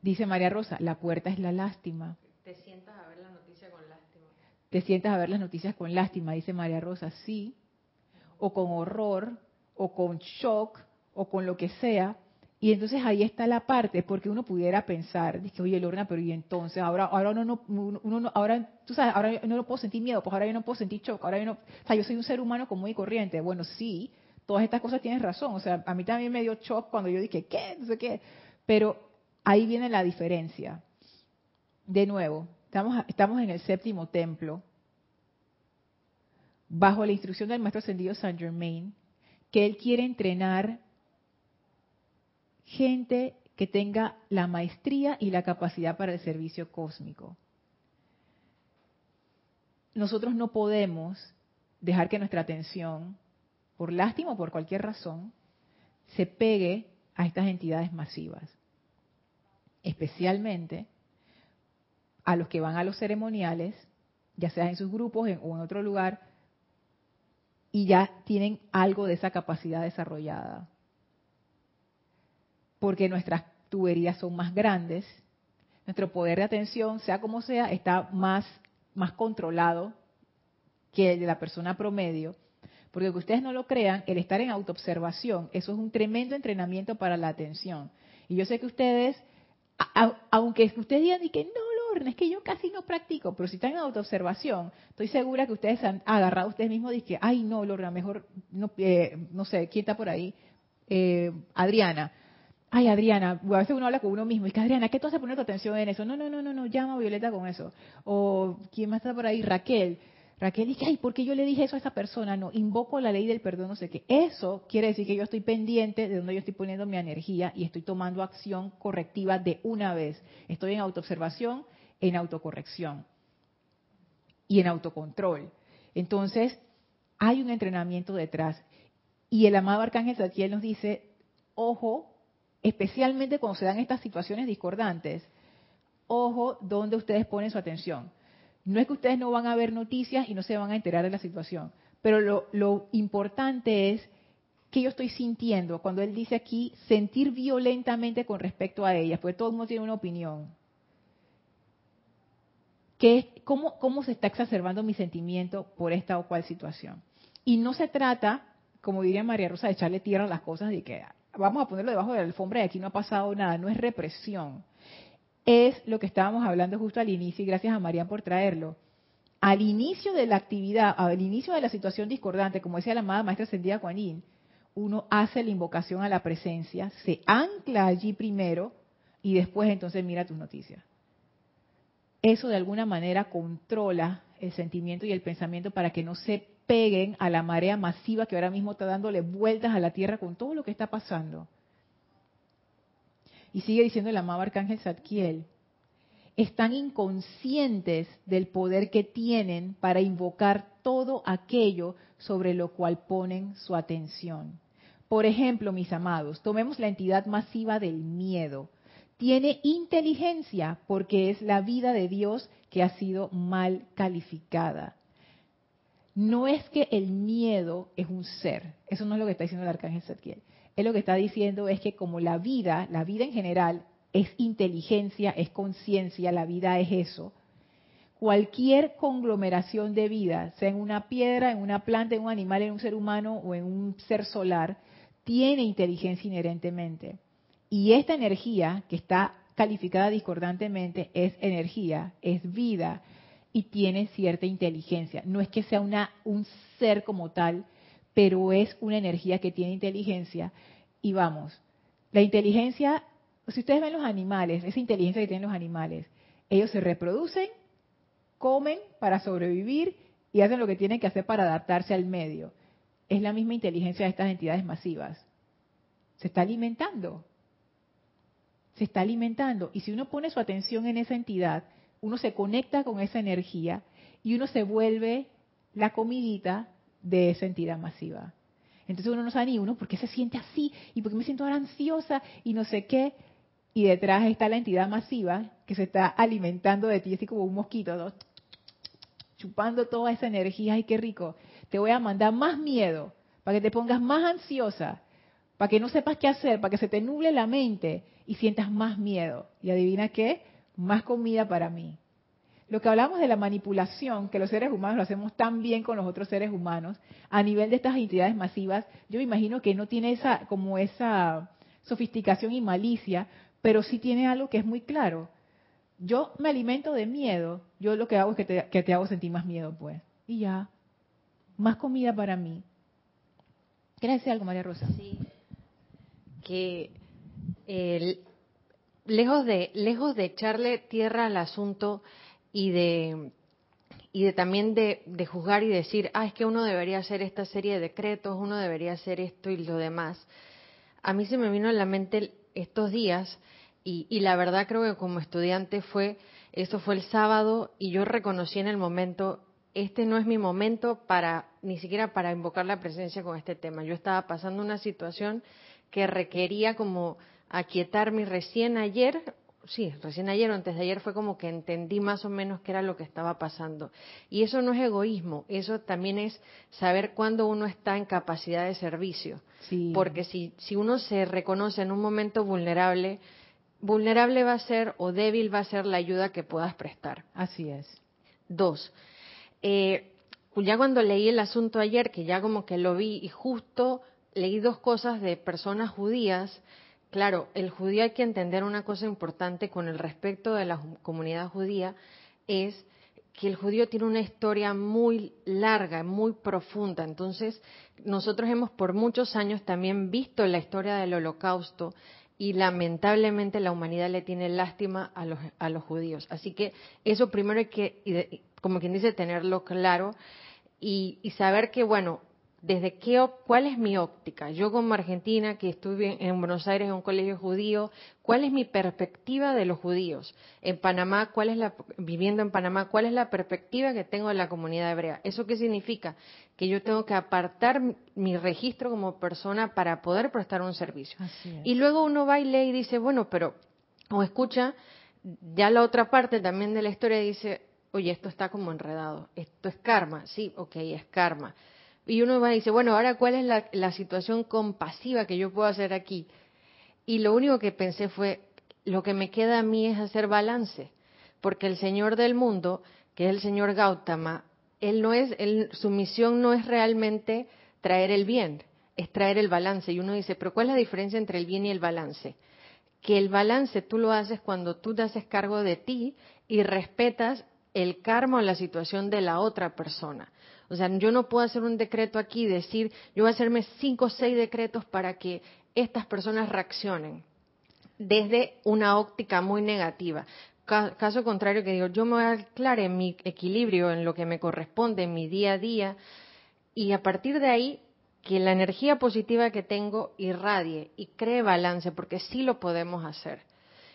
Speaker 1: Dice María Rosa, la puerta es la lástima.
Speaker 3: Te sientas a ver las noticias con lástima.
Speaker 1: Te sientas a ver las noticias con lástima, dice María Rosa, sí. O con horror, o con shock, o con lo que sea. Y entonces ahí está la parte, porque uno pudiera pensar, dice, oye, Lorna, pero y entonces, ahora, ahora uno no, uno no, ahora, tú sabes, ahora yo no puedo sentir miedo, pues ahora yo no puedo sentir shock, ahora yo no, o sea, yo soy un ser humano común y corriente. Bueno, sí, todas estas cosas tienes razón. O sea, a mí también me dio shock cuando yo dije, ¿qué? No sé qué. Pero ahí viene la diferencia. De nuevo, estamos, en el séptimo templo, bajo la instrucción del maestro ascendido Saint Germain, que él quiere entrenar gente que tenga la maestría y la capacidad para el servicio cósmico. Nosotros no podemos dejar que nuestra atención, por lástima o por cualquier razón, se pegue a estas entidades masivas. Especialmente a los que van a los ceremoniales, ya sea en sus grupos o en otro lugar, y ya tienen algo de esa capacidad desarrollada porque nuestras tuberías son más grandes, nuestro poder de atención, sea como sea, está más, más controlado que el de la persona promedio. Porque que ustedes no lo crean, el estar en autoobservación, eso es un tremendo entrenamiento para la atención. Y yo sé que ustedes, aunque ustedes digan que no, Lorna, es que yo casi no practico, pero si están en autoobservación, estoy segura que ustedes han agarrado ustedes mismos y que, ay no, Lorna, mejor, no, eh, no sé, ¿quién está por ahí? Eh, Adriana, ay Adriana, a veces uno habla con uno mismo, y que Adriana, ¿qué tú haces poner tu atención en eso? No, no, no, no, no, llama a Violeta con eso. O ¿quién más está por ahí? Raquel. Raquel dice, ay, ¿por qué yo le dije eso a esa persona? No, invoco la ley del perdón, no sé qué. Eso quiere decir que yo estoy pendiente de donde yo estoy poniendo mi energía y estoy tomando acción correctiva de una vez. Estoy en autoobservación, en autocorrección y en autocontrol. Entonces, hay un entrenamiento detrás. Y el amado Arcángel Satiel nos dice, ojo especialmente cuando se dan estas situaciones discordantes, ojo donde ustedes ponen su atención. No es que ustedes no van a ver noticias y no se van a enterar de la situación, pero lo, importante es que yo estoy sintiendo cuando él dice aquí sentir violentamente con respecto a ellas, porque todo el mundo tiene una opinión. Cómo, cómo se está exacerbando mi sentimiento por esta o cual situación. Y no se trata, como diría María Rosa, de echarle tierra a las cosas y que vamos a ponerlo debajo de la alfombra y aquí no ha pasado nada, no es represión. Es lo que estábamos hablando justo al inicio y gracias a María por traerlo. Al inicio de la actividad, al inicio de la situación discordante, como decía la amada maestra Sendía Juanín, uno hace la invocación a la presencia, se ancla allí primero y después entonces mira tus noticias. Eso de alguna manera controla el sentimiento y el pensamiento para que no se peguen a la marea masiva que ahora mismo está dándole vueltas a la Tierra con todo lo que está pasando. Y sigue diciendo el amado Arcángel Zadkiel, están inconscientes del poder que tienen para invocar todo aquello sobre lo cual ponen su atención. Por ejemplo, mis amados, tomemos la entidad masiva del miedo. Tiene inteligencia porque es la vida de Dios que ha sido mal calificada no es que el miedo es un ser, eso no es lo que está diciendo el arcángel Zadkiel. Él lo que está diciendo es que como la vida, la vida en general es inteligencia, es conciencia, la vida es eso. Cualquier conglomeración de vida, sea en una piedra, en una planta, en un animal, en un ser humano o en un ser solar, tiene inteligencia inherentemente. Y esta energía que está calificada discordantemente es energía, es vida, y tiene cierta inteligencia. No es que sea una, un ser como tal, pero es una energía que tiene inteligencia. Y vamos, la inteligencia, si ustedes ven los animales, esa inteligencia que tienen los animales, ellos se reproducen, comen para sobrevivir y hacen lo que tienen que hacer para adaptarse al medio. Es la misma inteligencia de estas entidades masivas. Se está alimentando. Se está alimentando. Y si uno pone su atención en esa entidad, uno se conecta con esa energía y uno se vuelve la comidita de esa entidad masiva. Entonces uno no sabe ni uno por qué se siente así y por qué me siento ahora ansiosa y no sé qué. Y detrás está la entidad masiva que se está alimentando de ti así como un mosquito, chupando toda esa energía. ¡Ay, qué rico! Te voy a mandar más miedo para que te pongas más ansiosa, para que no sepas qué hacer, para que se te nuble la mente y sientas más miedo. Y adivina qué, más comida para mí. Lo que hablamos de la manipulación, que los seres humanos lo hacemos tan bien con los otros seres humanos, a nivel de estas entidades masivas, yo me imagino que no tiene esa, como esa sofisticación y malicia, pero sí tiene algo que es muy claro. Yo me alimento de miedo, yo lo que hago es que te, hago sentir más miedo, pues. Y ya, más comida para mí. ¿Quieres decir algo, María Rosa?
Speaker 3: Sí. Que lejos de lejos de echarle tierra al asunto y de y de también de, juzgar y decir, ah, es que uno debería hacer esta serie de decretos, uno debería hacer esto y lo demás. A mí se me vino a la mente estos días y, y la verdad creo que como estudiante fue, eso fue el sábado y yo reconocí en el momento, este no es mi momento para, ni siquiera para invocar la presencia con este tema. Yo estaba pasando una situación que requería como aquietarme recién ayer, sí, recién ayer o antes de ayer fue como que entendí más o menos qué era lo que estaba pasando. Y eso no es egoísmo, eso también es saber cuándo uno está en capacidad de servicio. Porque si, si uno se reconoce en un momento vulnerable, vulnerable va a ser o débil va a ser la ayuda que puedas prestar.
Speaker 1: Así es.
Speaker 3: Dos, eh, ya cuando leí el asunto ayer, que ya como que lo vi y justo leí dos cosas de personas judías Claro, el judío hay que entender una cosa importante con el respecto de la comunidad judía, es que el judío tiene una historia muy larga, muy profunda. Entonces, nosotros hemos por muchos años también visto la historia del holocausto y lamentablemente la humanidad le tiene lástima a los, a los judíos. Así que eso primero hay que, como quien dice, tenerlo claro y, y saber que, bueno, desde qué, cuál es mi óptica. Yo como argentina, que estuve en Buenos Aires en un colegio judío, ¿cuál es mi perspectiva de los judíos? En Panamá, ¿cuál es la, viviendo en Panamá, cuál es la perspectiva que tengo de la comunidad hebrea? ¿Eso qué significa? Que yo tengo que apartar mi registro como persona para poder prestar un servicio. Y luego uno va y lee y dice, bueno, pero, o escucha, ya la otra parte también de la historia dice, oye, esto está como enredado, esto es karma, sí, ok, es karma y uno va y dice, bueno, ahora cuál es la, la situación compasiva que yo puedo hacer aquí. Y lo único que pensé fue, lo que me queda a mí es hacer balance, porque el Señor del mundo, que es el Señor Gautama, él no es, él, su misión no es realmente traer el bien, es traer el balance. Y uno dice, pero ¿cuál es la diferencia entre el bien y el balance? Que el balance tú lo haces cuando tú te haces cargo de ti y respetas el karma o la situación de la otra persona. O sea, yo no puedo hacer un decreto aquí y decir, yo voy a hacerme cinco o seis decretos para que estas personas reaccionen desde una óptica muy negativa. Caso contrario que digo, yo me voy a anclar en mi equilibrio, en lo que me corresponde, en mi día a día, y a partir de ahí que la energía positiva que tengo irradie y cree balance, porque sí lo podemos hacer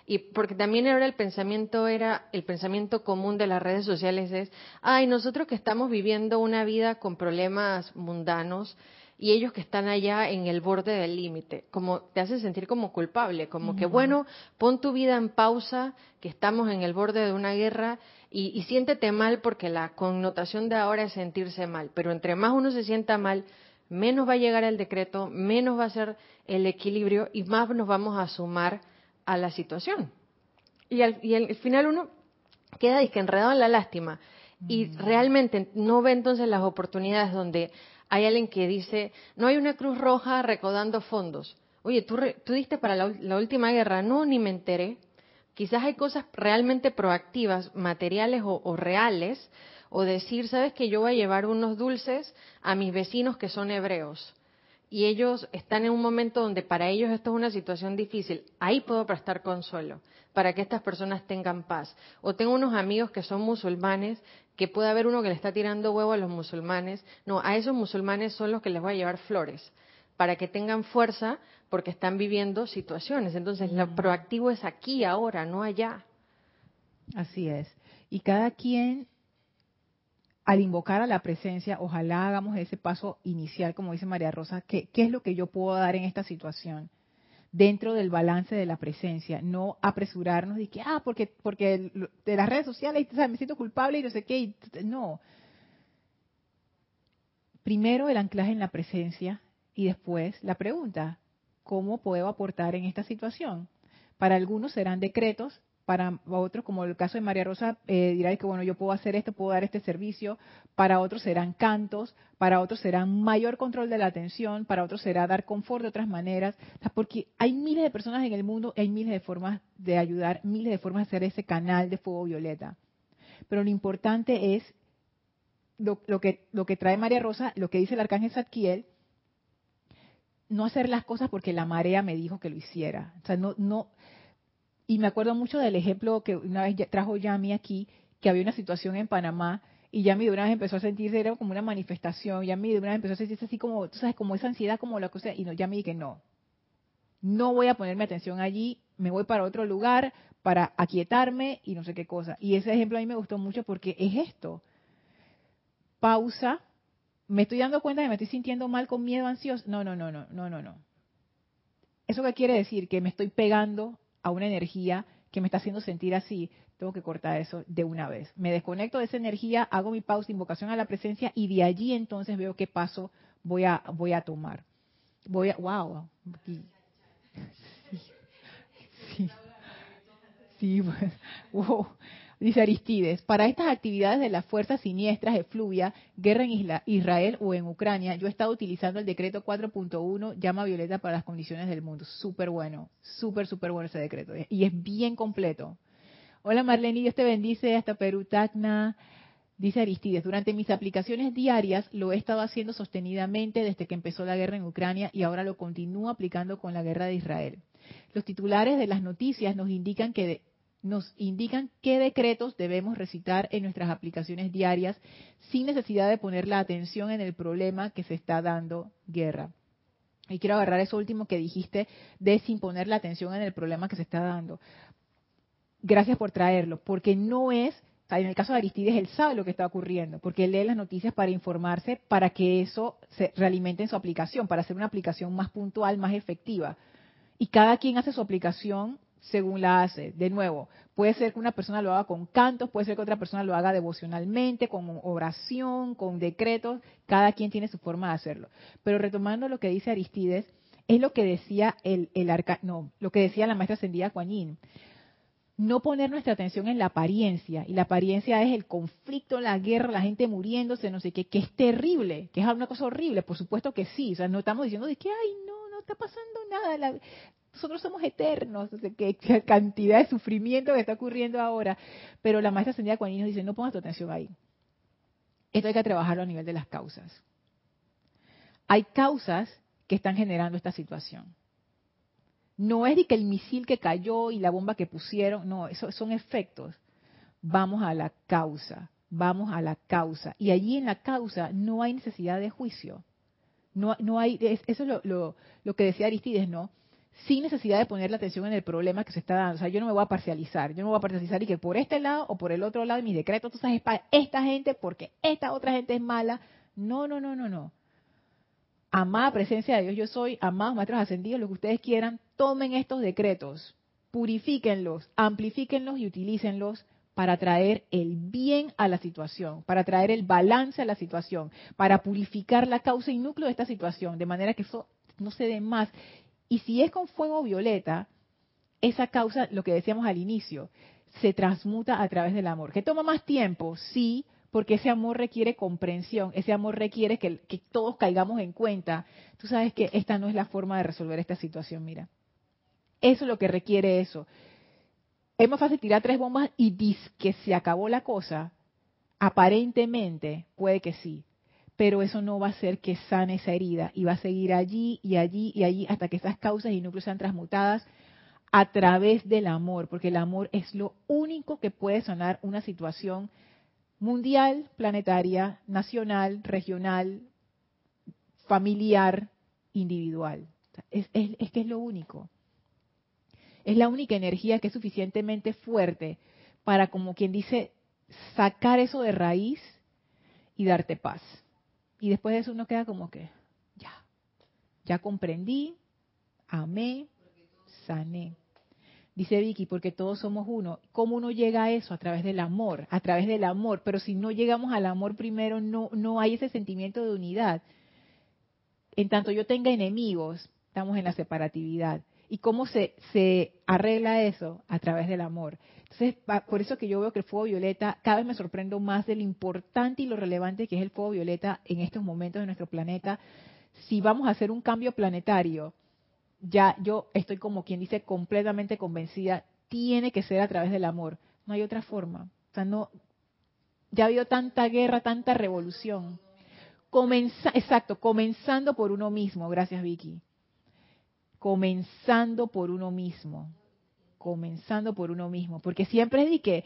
Speaker 3: y porque también ahora el pensamiento era el pensamiento común de las redes sociales es ay nosotros que estamos viviendo una vida con problemas mundanos y ellos que están allá en el borde del límite, como te hace sentir como culpable, como que bueno, pon tu vida en pausa, que estamos en el borde de una guerra y, y siéntete mal porque la connotación de ahora es sentirse mal, pero entre más uno se sienta mal, menos va a llegar el decreto, menos va a ser el equilibrio y más nos vamos a sumar a la situación. Y al, y final uno queda enredado en la lástima y mm. realmente no ve entonces las oportunidades donde hay alguien que dice, no hay una Cruz Roja recaudando fondos. Oye, ¿tú, tú diste para la, última guerra? No, ni me enteré. Quizás hay cosas realmente proactivas, materiales o, o reales, o decir, sabes que yo voy a llevar unos dulces a mis vecinos que son hebreos y ellos están en un momento donde para ellos esto es una situación difícil, ahí puedo prestar consuelo para que estas personas tengan paz. O tengo unos amigos que son musulmanes, que puede haber uno que le está tirando huevo a los musulmanes. No, a esos musulmanes son los que les voy a llevar flores, para que tengan fuerza porque están viviendo situaciones. Entonces, lo proactivo es aquí, ahora, no allá.
Speaker 1: Así es. Y cada quien al invocar a la presencia, ojalá hagamos ese paso inicial, como dice María Rosa, ¿qué, es lo que yo puedo dar en esta situación? Dentro del balance de la presencia, no apresurarnos y que, ah, porque, porque de las redes sociales me siento culpable y no sé qué, no. Primero el anclaje en la presencia y después la pregunta, ¿cómo puedo aportar en esta situación? Para algunos serán decretos, para otros, como el caso de María Rosa, eh, dirá que bueno, yo puedo hacer esto, puedo dar este servicio, para otros serán cantos, para otros serán mayor control de la atención, para otros será dar confort de otras maneras, porque hay miles de personas en el mundo, hay miles de formas de ayudar, miles de formas de hacer ese canal de fuego violeta. Pero lo importante es lo, que, lo que trae María Rosa, lo que dice el arcángel Zadkiel, no hacer las cosas porque la marea me dijo que lo hiciera. O sea, no, no. Y me acuerdo mucho del ejemplo que una vez trajo Yami aquí, que había una situación en Panamá y Yami de una vez empezó a sentirse, era como una manifestación, Yami de una vez empezó a sentirse así como, tú sabes, como esa ansiedad, como la cosa, y no, Yami dije, no, no voy a ponerme atención allí, me voy para otro lugar para aquietarme y no sé qué cosa. Y ese ejemplo a mí me gustó mucho porque es esto. Pausa, me estoy dando cuenta de que me estoy sintiendo mal con miedo ansioso. No, no, no, no, no, no, no. ¿Eso qué quiere decir? Que me estoy pegando a una energía que me está haciendo sentir así. Tengo que cortar eso de una vez. Me desconecto de esa energía, hago mi pausa, invocación a la presencia y de allí entonces veo qué paso voy a, voy a tomar. Voy a, wow. Sí. Sí, wow. Dice Aristides, para estas actividades de las fuerzas siniestras de Fluvia, guerra en Israel o en Ucrania, yo he estado utilizando el decreto 4.1, llama violeta para las condiciones del mundo. Súper bueno, súper, súper bueno ese decreto. Y es bien completo. Hola Marlene, Dios te bendice hasta Perú, Tacna. Dice Aristides, durante mis aplicaciones diarias lo he estado haciendo sostenidamente desde que empezó la guerra en Ucrania y ahora lo continúo aplicando con la guerra de Israel. Los titulares de las noticias nos indican que nos indican qué decretos debemos recitar en nuestras aplicaciones diarias sin necesidad de poner la atención en el problema que se está dando guerra. Y quiero agarrar eso último que dijiste de sin poner la atención en el problema que se está dando. Gracias por traerlo, porque no es, en el caso de Aristides, él sabe lo que está ocurriendo, porque él lee las noticias para informarse, para que eso se realimente en su aplicación, para hacer una aplicación más puntual, más efectiva. Y cada quien hace su aplicación según la hace. De nuevo, puede ser que una persona lo haga con cantos, puede ser que otra persona lo haga devocionalmente, con oración, con decretos, cada quien tiene su forma de hacerlo. Pero retomando lo que dice Aristides, es lo que decía el, el arca, no, lo que decía la maestra ascendida Kuan No poner nuestra atención en la apariencia, y la apariencia es el conflicto, la guerra, la gente muriéndose, no sé qué, que es terrible, que es una cosa horrible, por supuesto que sí, o sea, no estamos diciendo de que, ay, no, no está pasando nada, la, nosotros somos eternos, qué, cantidad de sufrimiento que está ocurriendo ahora. Pero la maestra ascendida Juan nos dice, no pongas tu atención ahí. Esto hay que trabajarlo a nivel de las causas. Hay causas que están generando esta situación. No es de que el misil que cayó y la bomba que pusieron, no, eso son efectos. Vamos a la causa, vamos a la causa. Y allí en la causa no hay necesidad de juicio. No, no hay, eso es lo que decía Aristides, ¿no? Sin necesidad de poner la atención en el problema que se está dando. O sea, yo no me voy a parcializar, yo no me voy a parcializar y que por este lado o por el otro lado mis decretos, tú sabes, es para esta gente porque esta otra gente es mala. No, no, no, no, no. Amada presencia de Dios, yo soy, amados maestros ascendidos, lo que ustedes quieran, tomen estos decretos, purifíquenlos, amplifíquenlos y utilícenlos para traer el bien a la situación, para traer el balance a la situación, para purificar la causa y núcleo de esta situación, de manera que eso no se dé más. Y si es con fuego violeta, esa causa, lo que decíamos al inicio, se transmuta a través del amor. ¿Que toma más tiempo? Sí, porque ese amor requiere comprensión, ese amor requiere que, todos caigamos en cuenta. Tú sabes que esta no es la forma de resolver esta situación, mira. Eso es lo que requiere eso. Es más fácil tirar tres bombas y dice que se acabó la cosa. Aparentemente, puede que sí, pero eso no va a hacer que sane esa herida y va a seguir allí y allí y allí hasta que esas causas y núcleos sean transmutadas a través del amor, porque el amor es lo único que puede sanar una situación mundial, planetaria, nacional, regional, familiar, individual. Es, es, que es lo único. Es la única energía que es suficientemente fuerte para, como quien dice, sacar eso de raíz y darte paz. Y después de eso uno queda como que, ya, ya comprendí, amé, sané. Dice Vicky, porque todos somos uno. ¿Cómo uno llega a eso? A través del amor, a través del amor. Pero si no llegamos al amor primero, no, no hay ese sentimiento de unidad. En tanto yo tenga enemigos, estamos en la separatividad. ¿Y cómo se, se arregla eso? A través del amor. Entonces, por eso que yo veo que el fuego violeta, cada vez me sorprendo más de lo importante y lo relevante que es el fuego violeta en estos momentos de nuestro planeta. Si vamos a hacer un cambio planetario, ya yo estoy como quien dice completamente convencida, tiene que ser a través del amor. No hay otra forma. O sea, no, ya ha habido tanta guerra, tanta revolución. exacto, comenzando por uno mismo, gracias Vicky. Comenzando por uno mismo, comenzando por uno mismo, porque siempre di que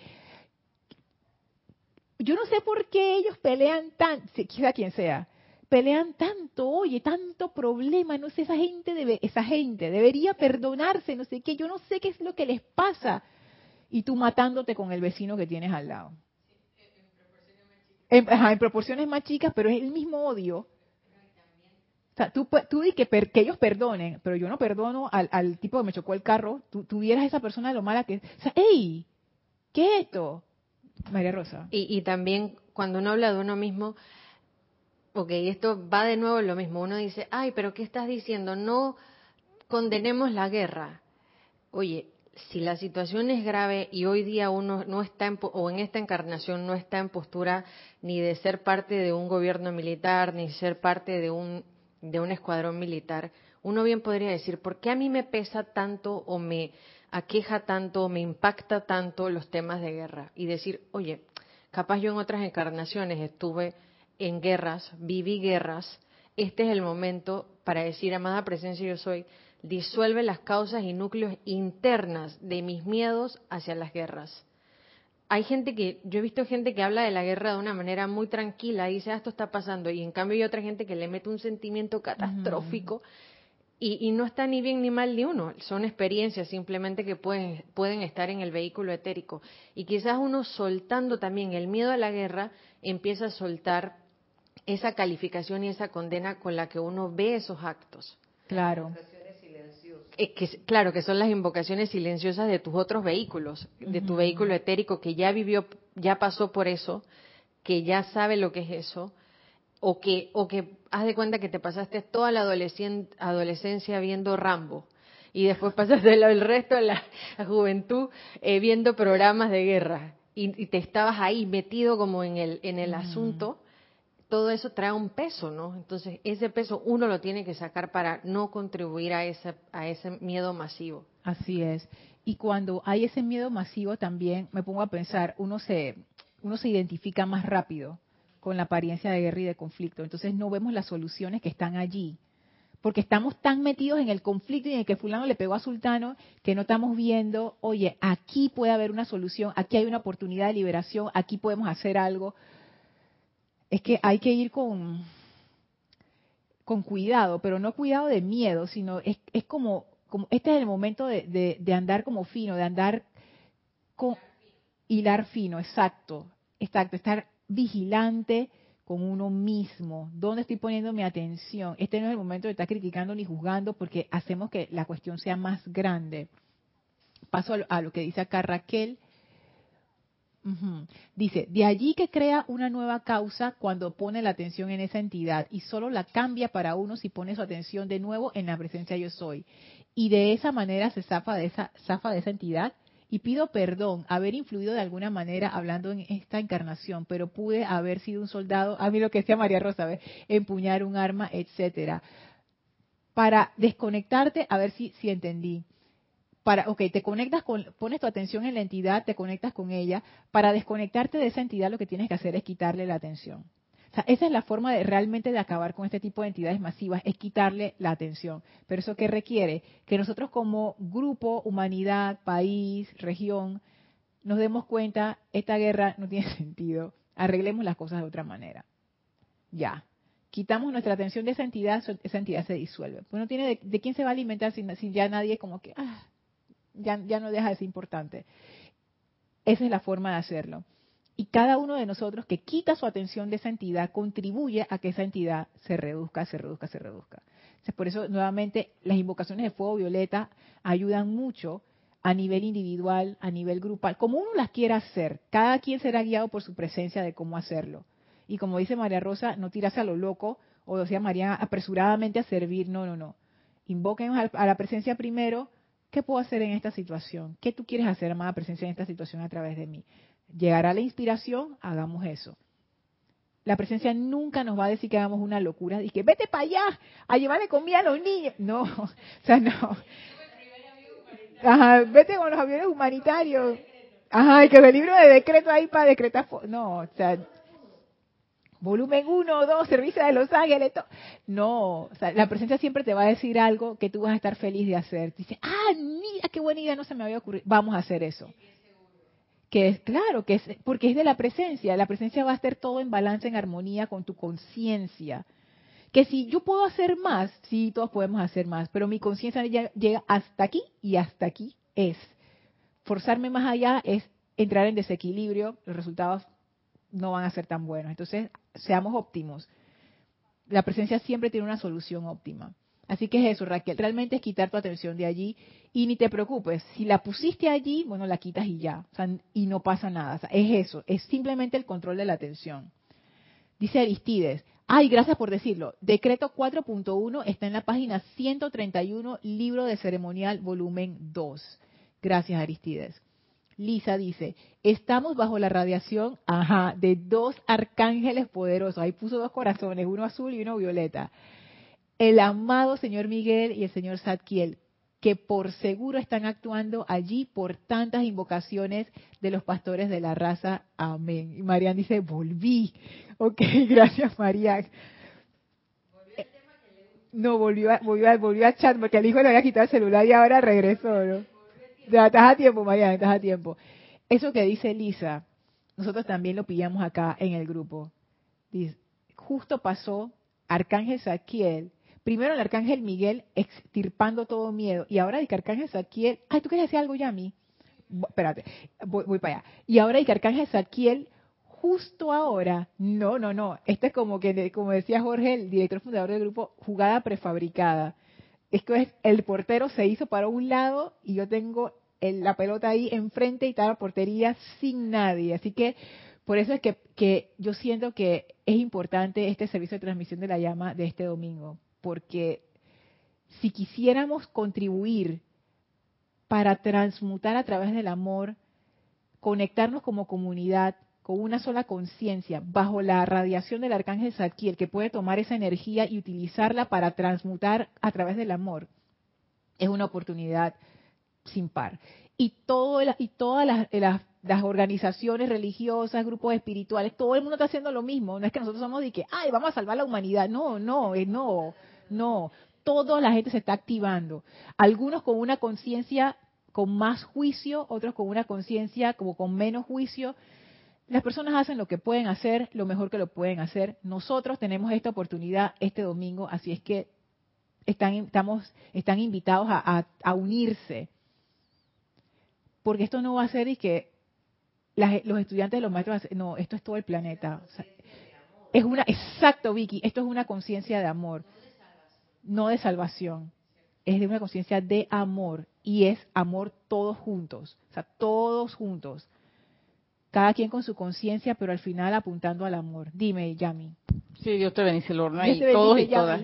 Speaker 1: yo no sé por qué ellos pelean tan, quizá quien sea, pelean tanto, oye, tanto problema, no sé, esa gente debe, esa gente debería perdonarse, no sé qué, yo no sé qué es lo que les pasa. Y tú matándote con el vecino que tienes al lado. En, en proporciones más chicas, pero es el mismo odio. O sea, tú, tú di que, que, ellos perdonen, pero yo no perdono al, al, tipo que me chocó el carro. Tú, tú vieras a esa persona de lo mala que es. O sea, ¡ey! ¿Qué es esto? María Rosa.
Speaker 3: Y, y también cuando uno habla de uno mismo, ok, esto va de nuevo lo mismo. Uno dice, ay, pero ¿qué estás diciendo? No condenemos la guerra. Oye, si la situación es grave y hoy día uno no está en, o en esta encarnación no está en postura ni de ser parte de un gobierno militar ni ser parte de un de un escuadrón militar, uno bien podría decir, ¿por qué a mí me pesa tanto o me aqueja tanto o me impacta tanto los temas de guerra? Y decir, oye, capaz yo en otras encarnaciones estuve en guerras, viví guerras, este es el momento para decir, amada presencia yo soy, disuelve las causas y núcleos internas de mis miedos hacia las guerras. Hay gente que, yo he visto gente que habla de la guerra de una manera muy tranquila y dice, ah, esto está pasando, y en cambio hay otra gente que le mete un sentimiento catastrófico y, y, no está ni bien ni mal ni uno, son experiencias simplemente que pueden, pueden estar en el vehículo etérico. Y quizás uno soltando también el miedo a la guerra empieza a soltar esa calificación y esa condena con la que uno ve esos actos.
Speaker 1: Claro.
Speaker 3: Eh, que, claro, que son las invocaciones silenciosas de tus otros vehículos, de tu vehículo etérico que ya vivió, ya pasó por eso, que ya sabe lo que es eso, o que, o que haz de cuenta que te pasaste toda la adolescencia viendo Rambo y después pasaste el, resto de la, juventud eh, viendo programas de guerra y, te estabas ahí metido como en el, en el asunto todo eso trae un peso, ¿no? Entonces, ese peso uno lo tiene que sacar para no contribuir a ese, a ese miedo masivo.
Speaker 1: Así es. Y cuando hay ese miedo masivo también me pongo a pensar, uno se, uno se identifica más rápido con la apariencia de guerra y de conflicto. Entonces no vemos las soluciones que están allí. Porque estamos tan metidos en el conflicto y en el que fulano le pegó a sultano que no estamos viendo, oye, aquí puede haber una solución, aquí hay una oportunidad de liberación, aquí podemos hacer algo es que hay que ir con, con cuidado, pero no cuidado de miedo, sino es, es como, como, este es el momento de, de, andar como fino, de andar con hilar fino, exacto, exacto, estar vigilante con uno mismo, dónde estoy poniendo mi atención. Este no es el momento de estar criticando ni juzgando porque hacemos que la cuestión sea más grande. Paso a lo, que dice acá Raquel, Dice, de allí que crea una nueva causa cuando pone la atención en esa entidad y solo la cambia para uno si pone su atención de nuevo en la presencia yo soy. Y de esa manera se zafa de esa, zafa de esa entidad y pido perdón haber influido de alguna manera hablando en esta encarnación, pero pude haber sido un soldado, a mí lo que decía María Rosa, empuñar un arma, etcétera. Para desconectarte, a ver si, si entendí para, ok, te conectas con, pones tu atención en la entidad, te conectas con ella, para desconectarte de esa entidad lo que tienes que hacer es quitarle la atención. O sea, esa es la forma de realmente de acabar con este tipo de entidades masivas, es quitarle la atención. Pero eso qué requiere? Que nosotros como grupo, humanidad, país, región, nos demos cuenta, esta guerra no tiene sentido, arreglemos las cosas de otra manera. Ya, quitamos nuestra atención de esa entidad, esa entidad se disuelve. Pues no tiene de, quién se va a alimentar si, ya nadie como que, ah, ya, ya no deja de ser importante. Esa es la forma de hacerlo. Y cada uno de nosotros que quita su atención de esa entidad contribuye a que esa entidad se reduzca, se reduzca, se reduzca. por eso, nuevamente, las invocaciones de fuego violeta ayudan mucho a nivel individual, a nivel grupal, como uno las quiera hacer. Cada quien será guiado por su presencia de cómo hacerlo. Y como dice María Rosa, no tirarse a lo loco, o decía María, apresuradamente a servir. No, no, no. Invoquen a la presencia primero, ¿Qué puedo hacer en esta situación? ¿Qué tú quieres hacer, amada presencia, en esta situación a través de mí? ¿Llegará la inspiración? Hagamos eso. La presencia nunca nos va a decir que hagamos una locura que vete para allá a llevarle comida a los niños. No, o sea, no. Ajá, vete con los aviones humanitarios. Ajá, y que el libro de decreto ahí para decretar. No, o sea, volumen 1, 2, servicio de Los Ángeles. No, o sea, la presencia siempre te va a decir algo que tú vas a estar feliz de hacer. Dice, ah, mira qué buena idea, no se me había ocurrido. Vamos a hacer eso. Que es claro, que es porque es de la presencia. La presencia va a estar todo en balance, en armonía con tu conciencia. Que si yo puedo hacer más, sí, todos podemos hacer más, pero mi conciencia llega hasta aquí y hasta aquí es. Forzarme más allá es entrar en desequilibrio, los resultados no van a ser tan buenos. Entonces, seamos óptimos. La presencia siempre tiene una solución óptima. Así que es eso, Raquel. Realmente es quitar tu atención de allí y ni te preocupes. Si la pusiste allí, bueno, la quitas y ya. y no pasa nada. es eso. Es simplemente el control de la atención. Dice Aristides. Ay, gracias por decirlo. Decreto 4.1 está en la página 131, libro de ceremonial, volumen 2. Gracias, Aristides. Lisa dice, estamos bajo la radiación, ajá, de dos arcángeles poderosos. Ahí puso dos corazones, uno azul y uno violeta. El amado señor Miguel y el señor Zadkiel, que por seguro están actuando allí por tantas invocaciones de los pastores de la raza. Amén. Y Marian dice, volví. Ok, gracias Marian. No, volvió a, volvió, volvió a chat porque el hijo le había quitado el celular y ahora regresó, ¿no? Estás a tiempo, María, estás a tiempo. Eso que dice Lisa, nosotros también lo pillamos acá en el grupo. Dice, justo pasó Arcángel Saquiel, primero el Arcángel Miguel extirpando todo miedo, y ahora el Arcángel Saquiel, ay, ¿tú quieres decir algo ya a mí? Espérate, voy, para allá. Y ahora el Arcángel Saquiel, justo ahora, no, no, no, esto es como que, como decía Jorge, el director fundador del grupo, jugada prefabricada es que el portero se hizo para un lado y yo tengo la pelota ahí enfrente y está la portería sin nadie. Así que por eso es que, que yo siento que es importante este servicio de transmisión de la llama de este domingo, porque si quisiéramos contribuir para transmutar a través del amor, conectarnos como comunidad, con una sola conciencia, bajo la radiación del arcángel Zadkiel, que puede tomar esa energía y utilizarla para transmutar a través del amor, es una oportunidad sin par. Y, todo, y todas las, organizaciones religiosas, grupos espirituales, todo el mundo está haciendo lo mismo. No es que nosotros somos de que, ay, vamos a salvar la humanidad. No, no, eh, no, no. Toda la gente se está activando. Algunos con una conciencia con más juicio, otros con una conciencia como con menos juicio, las personas hacen lo que pueden hacer, lo mejor que lo pueden hacer. Nosotros tenemos esta oportunidad este domingo, así es que están, estamos, están invitados a, unirse. Porque esto no va a ser y que los estudiantes los maestros, no, esto es todo el planeta. es una, exacto, Vicky, esto es una conciencia de amor, no de salvación. Es de una conciencia de amor y es amor todos juntos, o sea, todos juntos cada quien con su conciencia, pero al final apuntando al amor. Dime, Yami.
Speaker 4: Sí, Dios te bendice, Lorna, y todos y todas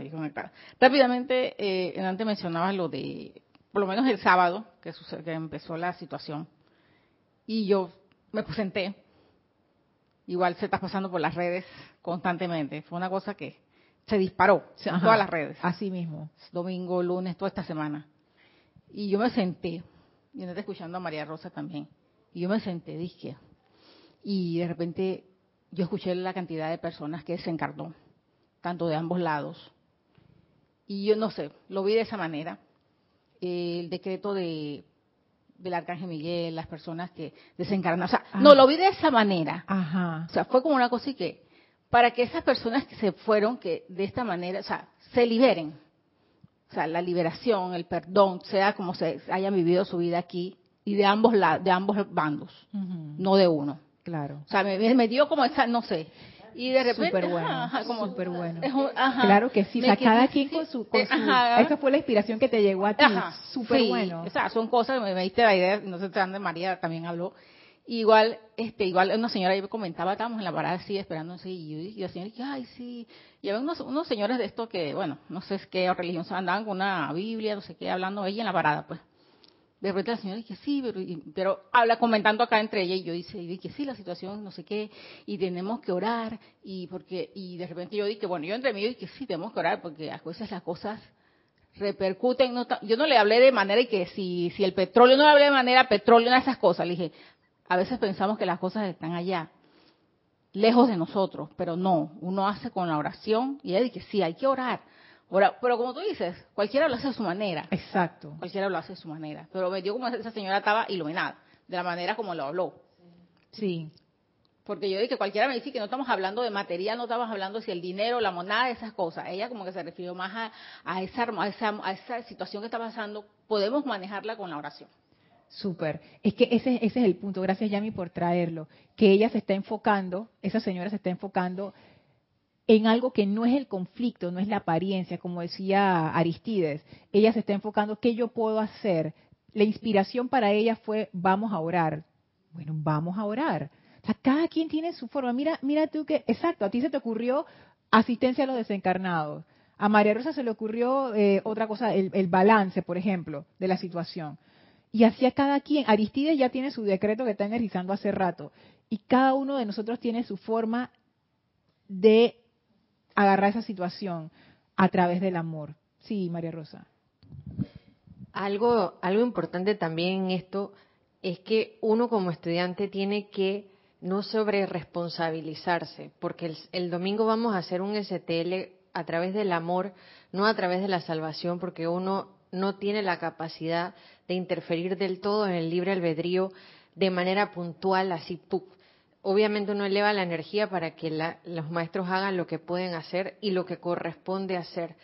Speaker 4: Rápidamente, eh, antes mencionabas lo de, por lo menos el sábado, que, que empezó la situación, y yo me presenté, igual se está pasando por las redes constantemente, fue una cosa que se disparó en todas las redes.
Speaker 1: Así mismo.
Speaker 4: Domingo, lunes, toda esta semana. Y yo me senté, y antes escuchando a María Rosa también, y yo me senté, dije, y de repente yo escuché la cantidad de personas que se encarnó, tanto de ambos lados. Y yo no sé, lo vi de esa manera. El decreto de del arcángel Miguel, las personas que desencarnan, o sea, no lo vi de esa manera. Ajá. O sea, fue como una cosa y que para que esas personas que se fueron que de esta manera, o sea, se liberen. O sea, la liberación, el perdón, sea como se hayan vivido su vida aquí y de ambos de ambos bandos, no de uno.
Speaker 1: Claro.
Speaker 4: O sea, me, dio como esa, no sé. Y de repente,
Speaker 1: súper bueno, súper bueno. claro que sí, o sea, cada quien con su, con su esa fue la inspiración que te llegó a ti, súper bueno.
Speaker 4: O sea, son cosas, me, me diste la idea, no sé, de María también habló. Igual, este, igual una señora ahí me comentaba, estábamos en la parada así, esperando y, y la señora dije, ay, sí. Y había unos, unos señores de esto que, bueno, no sé qué religión, andaban con una Biblia, no sé qué, hablando ella en la parada, pues de repente la señora dice sí, pero, pero, habla comentando acá entre ella y yo dice, y dije sí, la situación, no sé qué, y tenemos que orar, y porque y de repente yo dije, bueno, yo entre mí dije sí, tenemos que orar, porque a veces las cosas repercuten, no yo no le hablé de manera y que si, si el petróleo, no le hablé de manera petróleo, esas cosas, le dije, a veces pensamos que las cosas están allá, lejos de nosotros, pero no, uno hace con la oración y ella dice, sí, hay que orar. Pero como tú dices, cualquiera lo hace a su manera.
Speaker 1: Exacto.
Speaker 4: Cualquiera lo hace a su manera. Pero me dio como esa señora estaba iluminada, de la manera como lo habló.
Speaker 1: Sí.
Speaker 4: Porque yo dije que cualquiera me dice que no estamos hablando de material, no estamos hablando si el dinero, la moneda, esas cosas. Ella como que se refirió más a, a, esa, a, esa, a esa situación que está pasando, podemos manejarla con la oración.
Speaker 1: Súper. Es que ese, ese es el punto. Gracias, Yami, por traerlo. Que ella se está enfocando, esa señora se está enfocando en algo que no es el conflicto, no es la apariencia, como decía Aristides. Ella se está enfocando, ¿qué yo puedo hacer? La inspiración para ella fue, vamos a orar. Bueno, vamos a orar. O sea, cada quien tiene su forma. Mira, mira tú que, exacto, a ti se te ocurrió asistencia a los desencarnados. A María Rosa se le ocurrió eh, otra cosa, el, balance, por ejemplo, de la situación. Y así a cada quien. Aristides ya tiene su decreto que está energizando hace rato. Y cada uno de nosotros tiene su forma de agarrar esa situación a través del amor. Sí, María Rosa.
Speaker 3: Algo, algo importante también en esto es que uno como estudiante tiene que no sobre responsabilizarse, porque el, el, domingo vamos a hacer un STL a través del amor, no a través de la salvación, porque uno no tiene la capacidad de interferir del todo en el libre albedrío de manera puntual, así, obviamente uno eleva la energía para que los maestros hagan lo que pueden hacer y lo que corresponde hacer.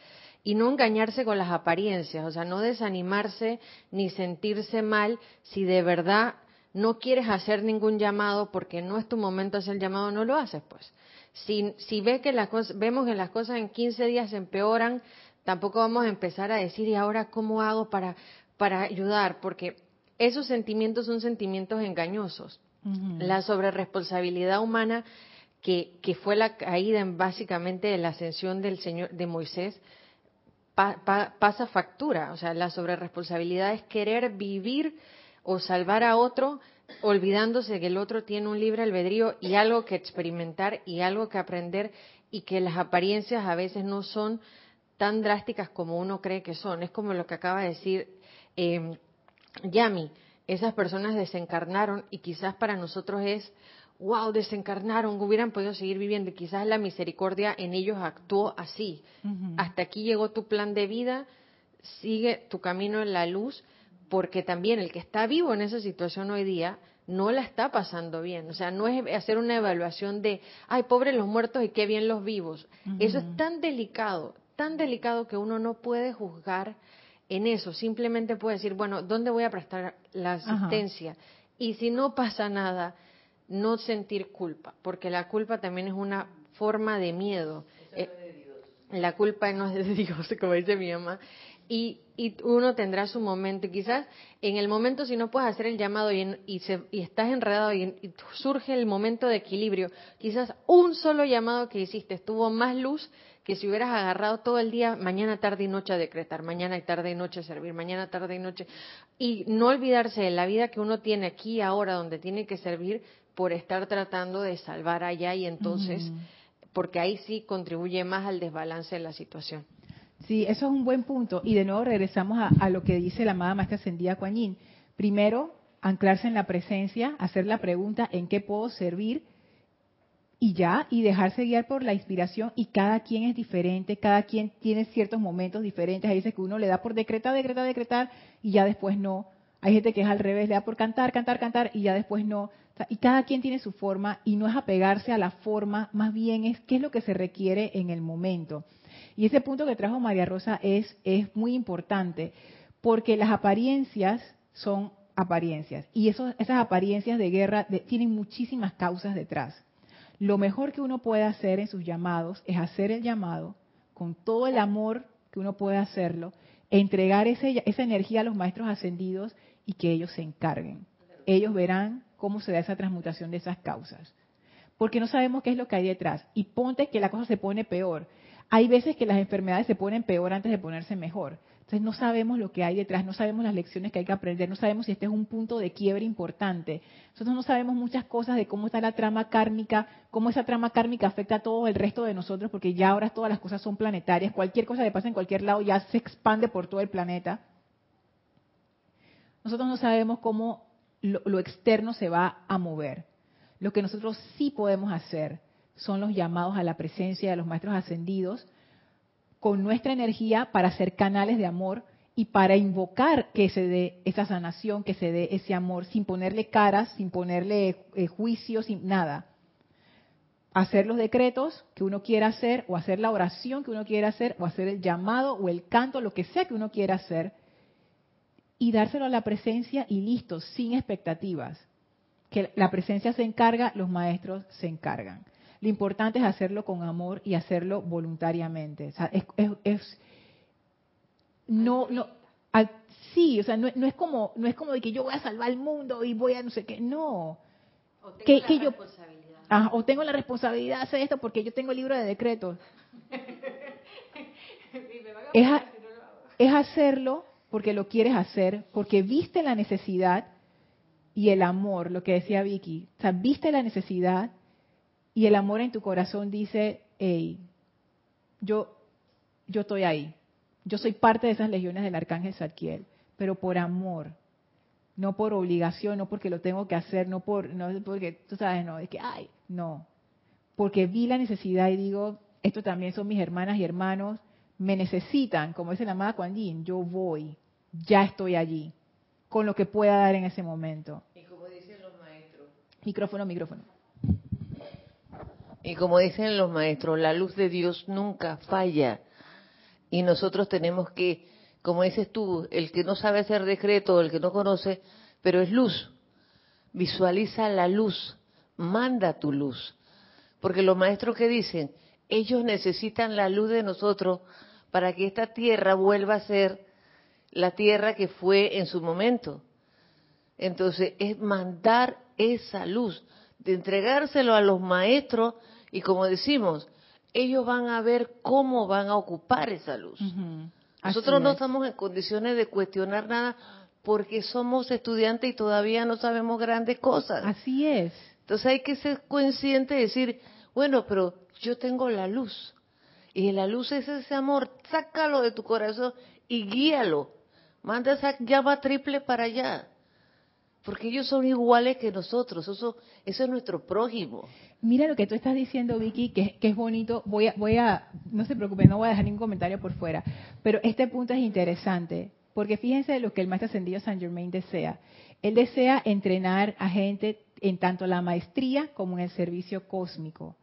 Speaker 3: Y no engañarse con las apariencias, o sea, no desanimarse ni sentirse mal si de verdad no quieres hacer ningún llamado porque no es tu momento hacer el llamado, no lo haces, pues. Si, si ve que las cosas, vemos que las cosas en 15 días empeoran, tampoco vamos a empezar a decir, ¿y ahora cómo hago para, para ayudar, porque esos sentimientos son sentimientos engañosos. La sobreresponsabilidad humana, que, que, fue la caída en básicamente de la ascensión del Señor de Moisés, pasa factura. O sea, la sobreresponsabilidad es querer vivir o salvar a otro olvidándose que el otro tiene un libre albedrío y algo que experimentar y algo que aprender y que las apariencias a veces no son tan drásticas como uno cree que son. Es como lo que acaba de decir eh, Yami, esas personas desencarnaron y quizás para nosotros es, wow, desencarnaron, hubieran podido seguir viviendo. Y quizás la misericordia en ellos actuó así. Hasta aquí llegó tu plan de vida, sigue tu camino en la luz, porque también el que está vivo en esa situación hoy día no la está pasando bien. O sea, no es hacer una evaluación de, ay, pobres los muertos y qué bien los vivos. Eso es tan delicado, tan delicado que uno no puede juzgar en eso. Simplemente puede decir, bueno, ¿dónde voy a prestar la asistencia? Y si no pasa nada, no sentir culpa, porque la culpa también es una forma de miedo. Eh, la culpa no es de Dios, como dice mi mamá. Y, y uno tendrá su momento. Y quizás en el momento, si no puedes hacer el llamado y, y, y estás enredado y, y, surge el momento de equilibrio, quizás un solo llamado que hiciste estuvo más luz que si hubieras agarrado todo el día, mañana, tarde y noche a decretar, mañana, tarde y noche a servir, mañana, tarde y noche, y no olvidarse de la vida que uno tiene aquí ahora, donde tiene que servir por estar tratando de salvar allá y entonces, porque ahí sí contribuye más al desbalance de la situación.
Speaker 1: Sí, eso es un buen punto. Y de nuevo regresamos a, a lo que dice la amada Maestra Ascendida Kuan Primero, anclarse en la presencia, hacer la pregunta ¿en qué puedo servir? Y ya, y dejarse guiar por la inspiración y cada quien es diferente, cada quien tiene ciertos momentos diferentes, hay veces que uno le da por decretar, decretar, decretar y ya después no, hay gente que es al revés, le da por cantar, cantar, cantar y ya después no, y cada quien tiene su forma y no es apegarse a la forma, más bien es qué es lo que se requiere en el momento. Y ese punto que trajo María Rosa es, es muy importante, porque las apariencias son apariencias y esas apariencias de guerra tienen muchísimas causas detrás lo mejor que uno puede hacer en sus llamados es hacer el llamado con todo el amor que uno puede hacerlo, entregar ese, esa energía a los maestros ascendidos y que ellos se encarguen. Ellos verán cómo se da esa transmutación de esas causas. Porque no sabemos qué es lo que hay detrás. Y ponte que la cosa se pone peor. Hay veces que las enfermedades se ponen peor antes de ponerse mejor. Entonces no sabemos lo que hay detrás, no sabemos las lecciones que hay que aprender, no sabemos si este es un punto de quiebre importante. Nosotros no sabemos muchas cosas de cómo está la trama kármica, cómo esa trama kármica afecta a todo el resto de nosotros, porque ya ahora todas las cosas son planetarias, cualquier cosa que pasa en cualquier lado ya se expande por todo el planeta. Nosotros no sabemos cómo lo, lo externo se va a mover. Lo que nosotros sí podemos hacer son los llamados a la presencia de los maestros ascendidos con nuestra energía para ser canales de amor y para invocar que se dé esa sanación, que se dé ese amor, sin ponerle caras, sin ponerle eh, juicios, sin nada. Hacer los decretos que uno quiera hacer, o hacer la oración que uno quiera hacer, o hacer el llamado o el canto, lo que sea que uno quiera hacer, y dárselo a la presencia y listo, sin expectativas. Que la presencia se encarga, los maestros se encargan. Lo importante es hacerlo con amor y hacerlo voluntariamente. O sea, es no, no, sí, o sea, no, es como, no es como de que yo voy a salvar el mundo y voy a no sé qué, no.
Speaker 3: O tengo
Speaker 1: que,
Speaker 3: la
Speaker 1: yo,
Speaker 3: responsabilidad.
Speaker 1: ah, o tengo la responsabilidad de hacer esto porque yo tengo el libro de decretos. es, es hacerlo porque lo quieres hacer, porque viste la necesidad y el amor, lo que decía Vicky, o sea, viste la necesidad y el amor en tu corazón dice, hey, yo, yo estoy ahí, yo soy parte de esas legiones del arcángel Zadkiel, pero por amor, no por obligación, no porque lo tengo que hacer, no por, no porque, tú sabes, no, es que, ay, no, porque vi la necesidad y digo, esto también son mis hermanas y hermanos, me necesitan, como dice la amada Kuan Yin, yo voy, ya estoy allí, con lo que pueda dar en ese momento.
Speaker 2: Y como dicen los maestros.
Speaker 1: Micrófono, micrófono.
Speaker 2: Y como dicen los maestros, la luz de Dios nunca falla. Y nosotros tenemos que, como dices tú, el que no sabe hacer decreto, el que no conoce, pero es luz. Visualiza la luz, manda tu luz. Porque los maestros que dicen, ellos necesitan la luz de nosotros para que esta tierra vuelva a ser la tierra que fue en su momento. Entonces, es mandar esa luz, de entregárselo a los maestros y como decimos, ellos van a ver cómo van a ocupar esa luz. Nosotros no estamos en condiciones de cuestionar nada porque somos estudiantes y todavía no sabemos grandes cosas.
Speaker 1: Así es.
Speaker 2: Entonces hay que ser consciente y decir, bueno, pero yo tengo la luz. Y la luz es ese amor, sácalo de tu corazón y guíalo. Manda esa llama triple para allá. Porque ellos son iguales que nosotros, eso, es nuestro prójimo.
Speaker 1: Mira lo que tú estás diciendo, Vicky, que, es bonito. Voy a, voy a, no se preocupen, no voy a dejar ningún comentario por fuera. Pero este punto es interesante, porque fíjense lo que el maestro ascendido San Germain desea. Él desea entrenar a gente en tanto la maestría como en el servicio cósmico.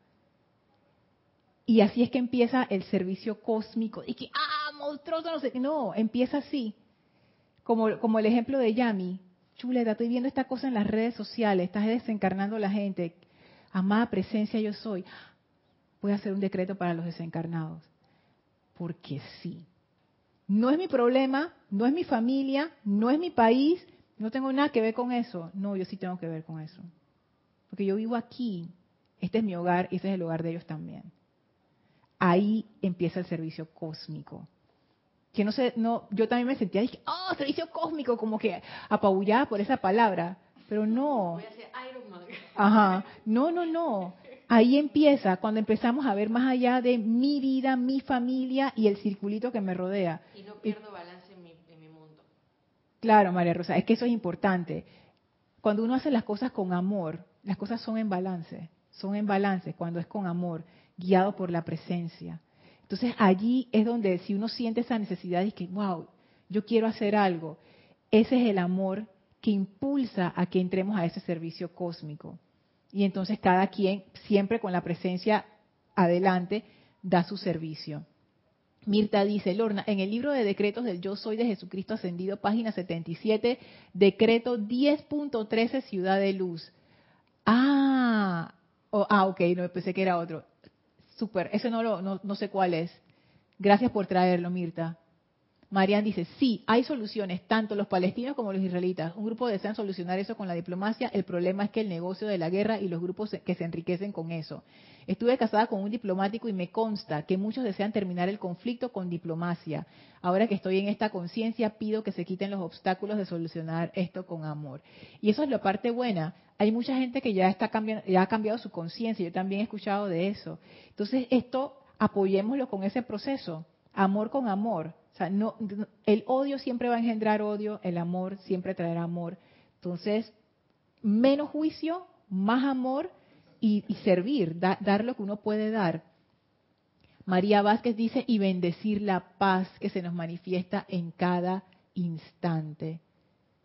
Speaker 1: Y así es que empieza el servicio cósmico. Y que, ah, monstruoso, no sé. No, empieza así. Como el ejemplo de Yami. Chuleta, estoy viendo esta cosa en las redes sociales, estás desencarnando a la gente amada presencia yo soy, voy a hacer un decreto para los desencarnados. Porque sí. No es mi problema, no es mi familia, no es mi país, no tengo nada que ver con eso. No, yo sí tengo que ver con eso. Porque yo vivo aquí, este es mi hogar y este es el hogar de ellos también. Ahí empieza el servicio cósmico. Que no sé, no, yo también me sentía, dije, oh, servicio cósmico, como que apabullada por esa palabra. Pero no.
Speaker 3: Voy a hacer Iron Man.
Speaker 1: Ajá. No, no, no. Ahí empieza, cuando empezamos a ver más allá de mi vida, mi familia y el circulito que me rodea.
Speaker 3: Y no pierdo balance en mi, en mi mundo.
Speaker 1: Claro, María Rosa, es que eso es importante. Cuando uno hace las cosas con amor, las cosas son en balance. Son en balance cuando es con amor, guiado por la presencia. Entonces allí es donde si uno siente esa necesidad y que, wow, yo quiero hacer algo, ese es el amor que impulsa a que entremos a ese servicio cósmico. Y entonces cada quien, siempre con la presencia adelante, da su servicio. Mirta dice, Lorna, en el libro de decretos del Yo Soy de Jesucristo Ascendido, página 77, decreto 10.13 Ciudad de Luz. Ah, ah, ok, no pensé que era otro. Súper, ese no, lo, no, no sé cuál es. Gracias por traerlo, Mirta. Marian dice, sí, hay soluciones, tanto los palestinos como los israelitas. Un grupo desean solucionar eso con la diplomacia. El problema es que el negocio de la guerra y los grupos que se enriquecen con eso. Estuve casada con un diplomático y me consta que muchos desean terminar el conflicto con diplomacia. Ahora que estoy en esta conciencia, pido que se quiten los obstáculos de solucionar esto con amor. Y eso es la parte buena. Hay mucha gente que ya, está cambiando, ya ha cambiado su conciencia. Yo también he escuchado de eso. Entonces, esto apoyémoslo con ese proceso. Amor con amor o sea, no, el odio siempre va a engendrar odio, el amor siempre traerá amor. Entonces, menos juicio, más amor y, servir, dar lo que uno puede dar. María Vázquez dice, y bendecir la paz que se nos manifiesta en cada instante.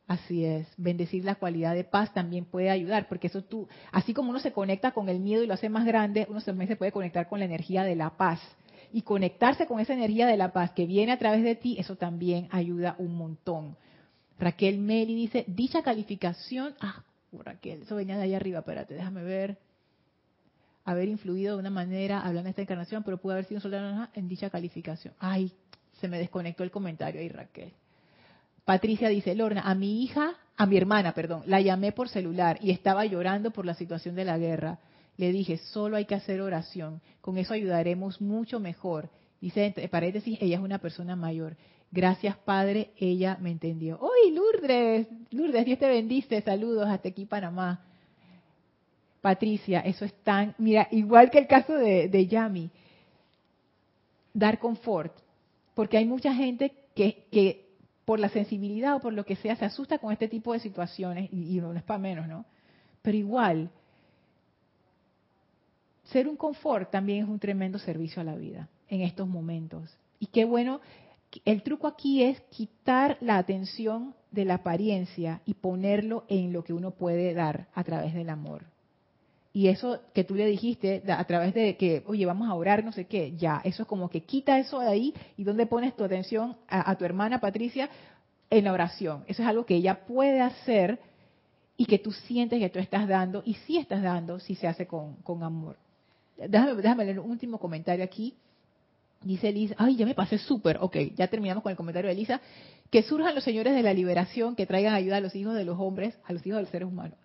Speaker 1: Así es, bendecir la cualidad de paz también puede ayudar, porque eso tú, así como uno se conecta con el miedo y lo hace más grande, uno también se puede conectar con la energía de la paz. Y conectarse con esa energía de la paz que viene a través de ti, eso también ayuda un montón. Raquel Meli dice, dicha calificación, ah, Raquel, eso venía de ahí arriba, espérate, déjame ver haber influido de una manera hablando de esta encarnación, pero pudo haber sido un soldado en dicha calificación. Ay, se me desconectó el comentario ahí, Raquel. Patricia dice, Lorna, a mi hija, a mi hermana, perdón, la llamé por celular y estaba llorando por la situación de la guerra. Le dije, solo hay que hacer oración, con eso ayudaremos mucho mejor. Dice, entre paréntesis, ella es una persona mayor. Gracias, Padre, ella me entendió. ¡Uy, Lourdes! Lourdes, Dios te bendice. Saludos hasta aquí, Panamá. Patricia, eso es tan, mira, igual que el caso de, Yami, dar confort, porque hay mucha gente que, por la sensibilidad o por lo que sea se asusta con este tipo de situaciones y, no es para menos, ¿no? Pero igual, ser un confort también es un tremendo servicio a la vida en estos momentos. Y qué bueno, el truco aquí es quitar la atención de la apariencia y ponerlo en lo que uno puede dar a través del amor. Y eso que tú le dijiste a través de que, oye, vamos a orar, no sé qué, ya, eso es como que quita eso de ahí y dónde pones tu atención a, tu hermana Patricia en la oración. Eso es algo que ella puede hacer y que tú sientes que tú estás dando y sí estás dando si se hace con, amor. Déjame, déjame leer un último comentario aquí. Dice Elisa, ay, ya me pasé súper, ok, ya terminamos con el comentario de Elisa, que surjan los señores de la liberación, que traigan ayuda a los hijos de los hombres, a los hijos de los seres humanos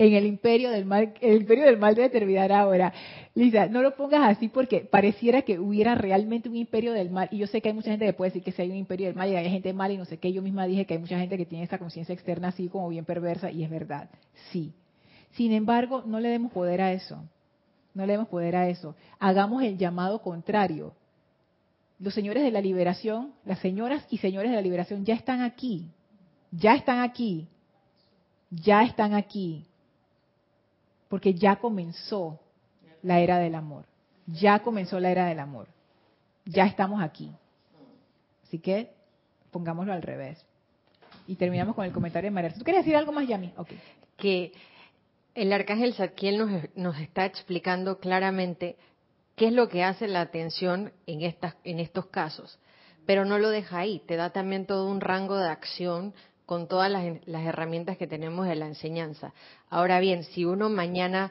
Speaker 1: en el imperio del mal, el imperio del mal debe terminar ahora. Lisa, no lo pongas así porque pareciera que hubiera realmente un imperio del mal. Y yo sé que hay mucha gente que puede decir que si hay un imperio del mal y hay gente mala y no sé qué. Yo misma dije que hay mucha gente que tiene esa conciencia externa así como bien perversa y es verdad. Sí. Sin embargo, no le demos poder a eso. No le demos poder a eso. Hagamos el llamado contrario. Los señores de la liberación, las señoras y señores de la liberación ya están aquí. Ya están aquí. Ya están aquí porque ya comenzó la era del amor. Ya comenzó la era del amor. Ya estamos aquí. Así que pongámoslo al revés. Y terminamos con el comentario de María. ¿Tú quieres decir algo más, Yami? Okay.
Speaker 3: Que el arcángel Zadkiel nos, nos está explicando claramente qué es lo que hace la atención en, estas, en estos casos. Pero no lo deja ahí, te da también todo un rango de acción con todas las, herramientas que tenemos de la enseñanza. Ahora bien, si uno mañana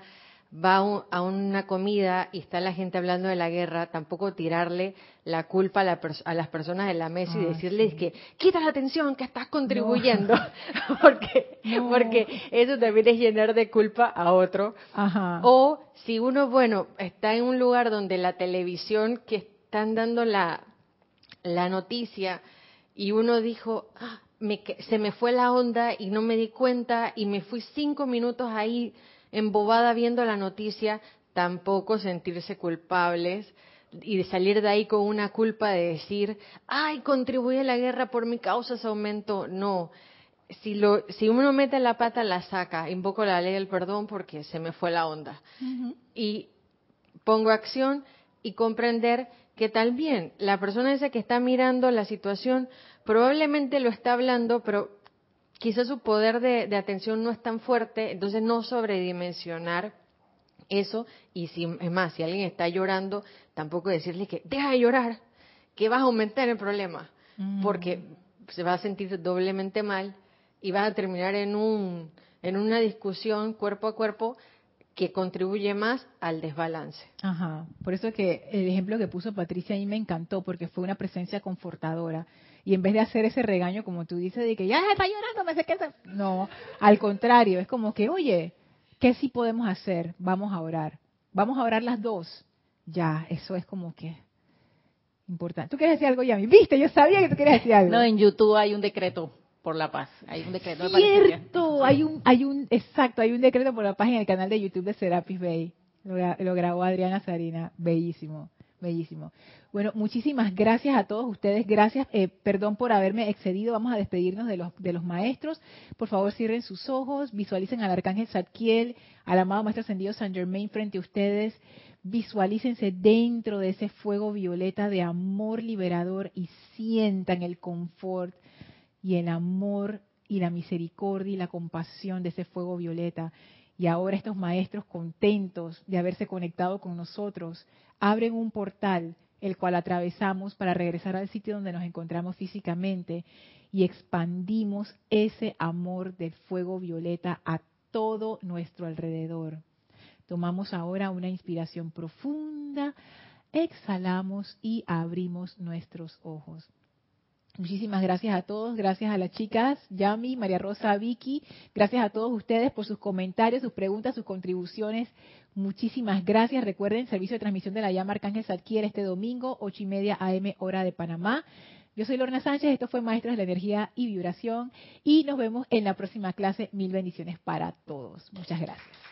Speaker 3: va a una comida y está la gente hablando de la guerra, tampoco tirarle la culpa a, las personas de la mesa y ah, decirles que quita la atención, que estás contribuyendo, porque, porque eso también es llenar de culpa a otro. O si uno, bueno, está en un lugar donde la televisión que están dando la, la noticia y uno dijo, ah, se me fue la onda y no me di cuenta y me fui cinco minutos ahí embobada viendo la noticia, tampoco sentirse culpables y de salir de ahí con una culpa de decir, ay, contribuí a la guerra por mi causa, ese aumento. No, si, lo, si uno mete la pata, la saca, invoco la ley del perdón porque se me fue la onda. Y pongo acción y comprender que también la persona esa que está mirando la situación probablemente lo está hablando, pero quizás su poder de, atención no es tan fuerte, entonces no sobredimensionar eso y si es más, si alguien está llorando, tampoco decirle que deja de llorar, que vas a aumentar el problema, mm. porque se va a sentir doblemente mal y vas a terminar en un en una discusión cuerpo a cuerpo que contribuye más al desbalance.
Speaker 1: Ajá, por eso que el ejemplo que puso Patricia ahí me encantó porque fue una presencia confortadora y en vez de hacer ese regaño, como tú dices, de que ya está llorando, me sé qué. No, al contrario, es como que, oye, ¿qué sí podemos hacer? Vamos a orar. Vamos a orar las dos. Ya, eso es como que importante. ¿Tú quieres decir algo, Yami? ¿Viste? Yo sabía que tú querías decir algo.
Speaker 4: No, en YouTube hay un decreto por la paz. Hay un decreto.
Speaker 1: Cierto, hay un, hay un, exacto, hay un decreto por la paz en el canal de YouTube de Serapis Bay. Lo, lo grabó Adriana Sarina, bellísimo. Bellísimo. Bueno, muchísimas gracias a todos ustedes. Gracias, eh, perdón por haberme excedido. Vamos a despedirnos de los, de los maestros. Por favor, cierren sus ojos, visualicen al arcángel Zadkiel, al amado maestro ascendido San Germain frente a ustedes. Visualícense dentro de ese fuego violeta de amor liberador y sientan el confort y el amor y la misericordia y la compasión de ese fuego violeta. Y ahora estos maestros contentos de haberse conectado con nosotros, abren un portal el cual atravesamos para regresar al sitio donde nos encontramos físicamente y expandimos ese amor del fuego violeta a todo nuestro alrededor. Tomamos ahora una inspiración profunda, exhalamos y abrimos nuestros ojos. Muchísimas gracias a todos, gracias a las chicas, Yami, María Rosa, Vicky, gracias a todos ustedes por sus comentarios, sus preguntas, sus contribuciones. Muchísimas gracias. Recuerden, servicio de transmisión de la llama Arcángel adquiere este domingo, ocho y media AM, hora de Panamá. Yo soy Lorna Sánchez, esto fue Maestros de la Energía y Vibración y nos vemos en la próxima clase. Mil bendiciones para todos. Muchas gracias.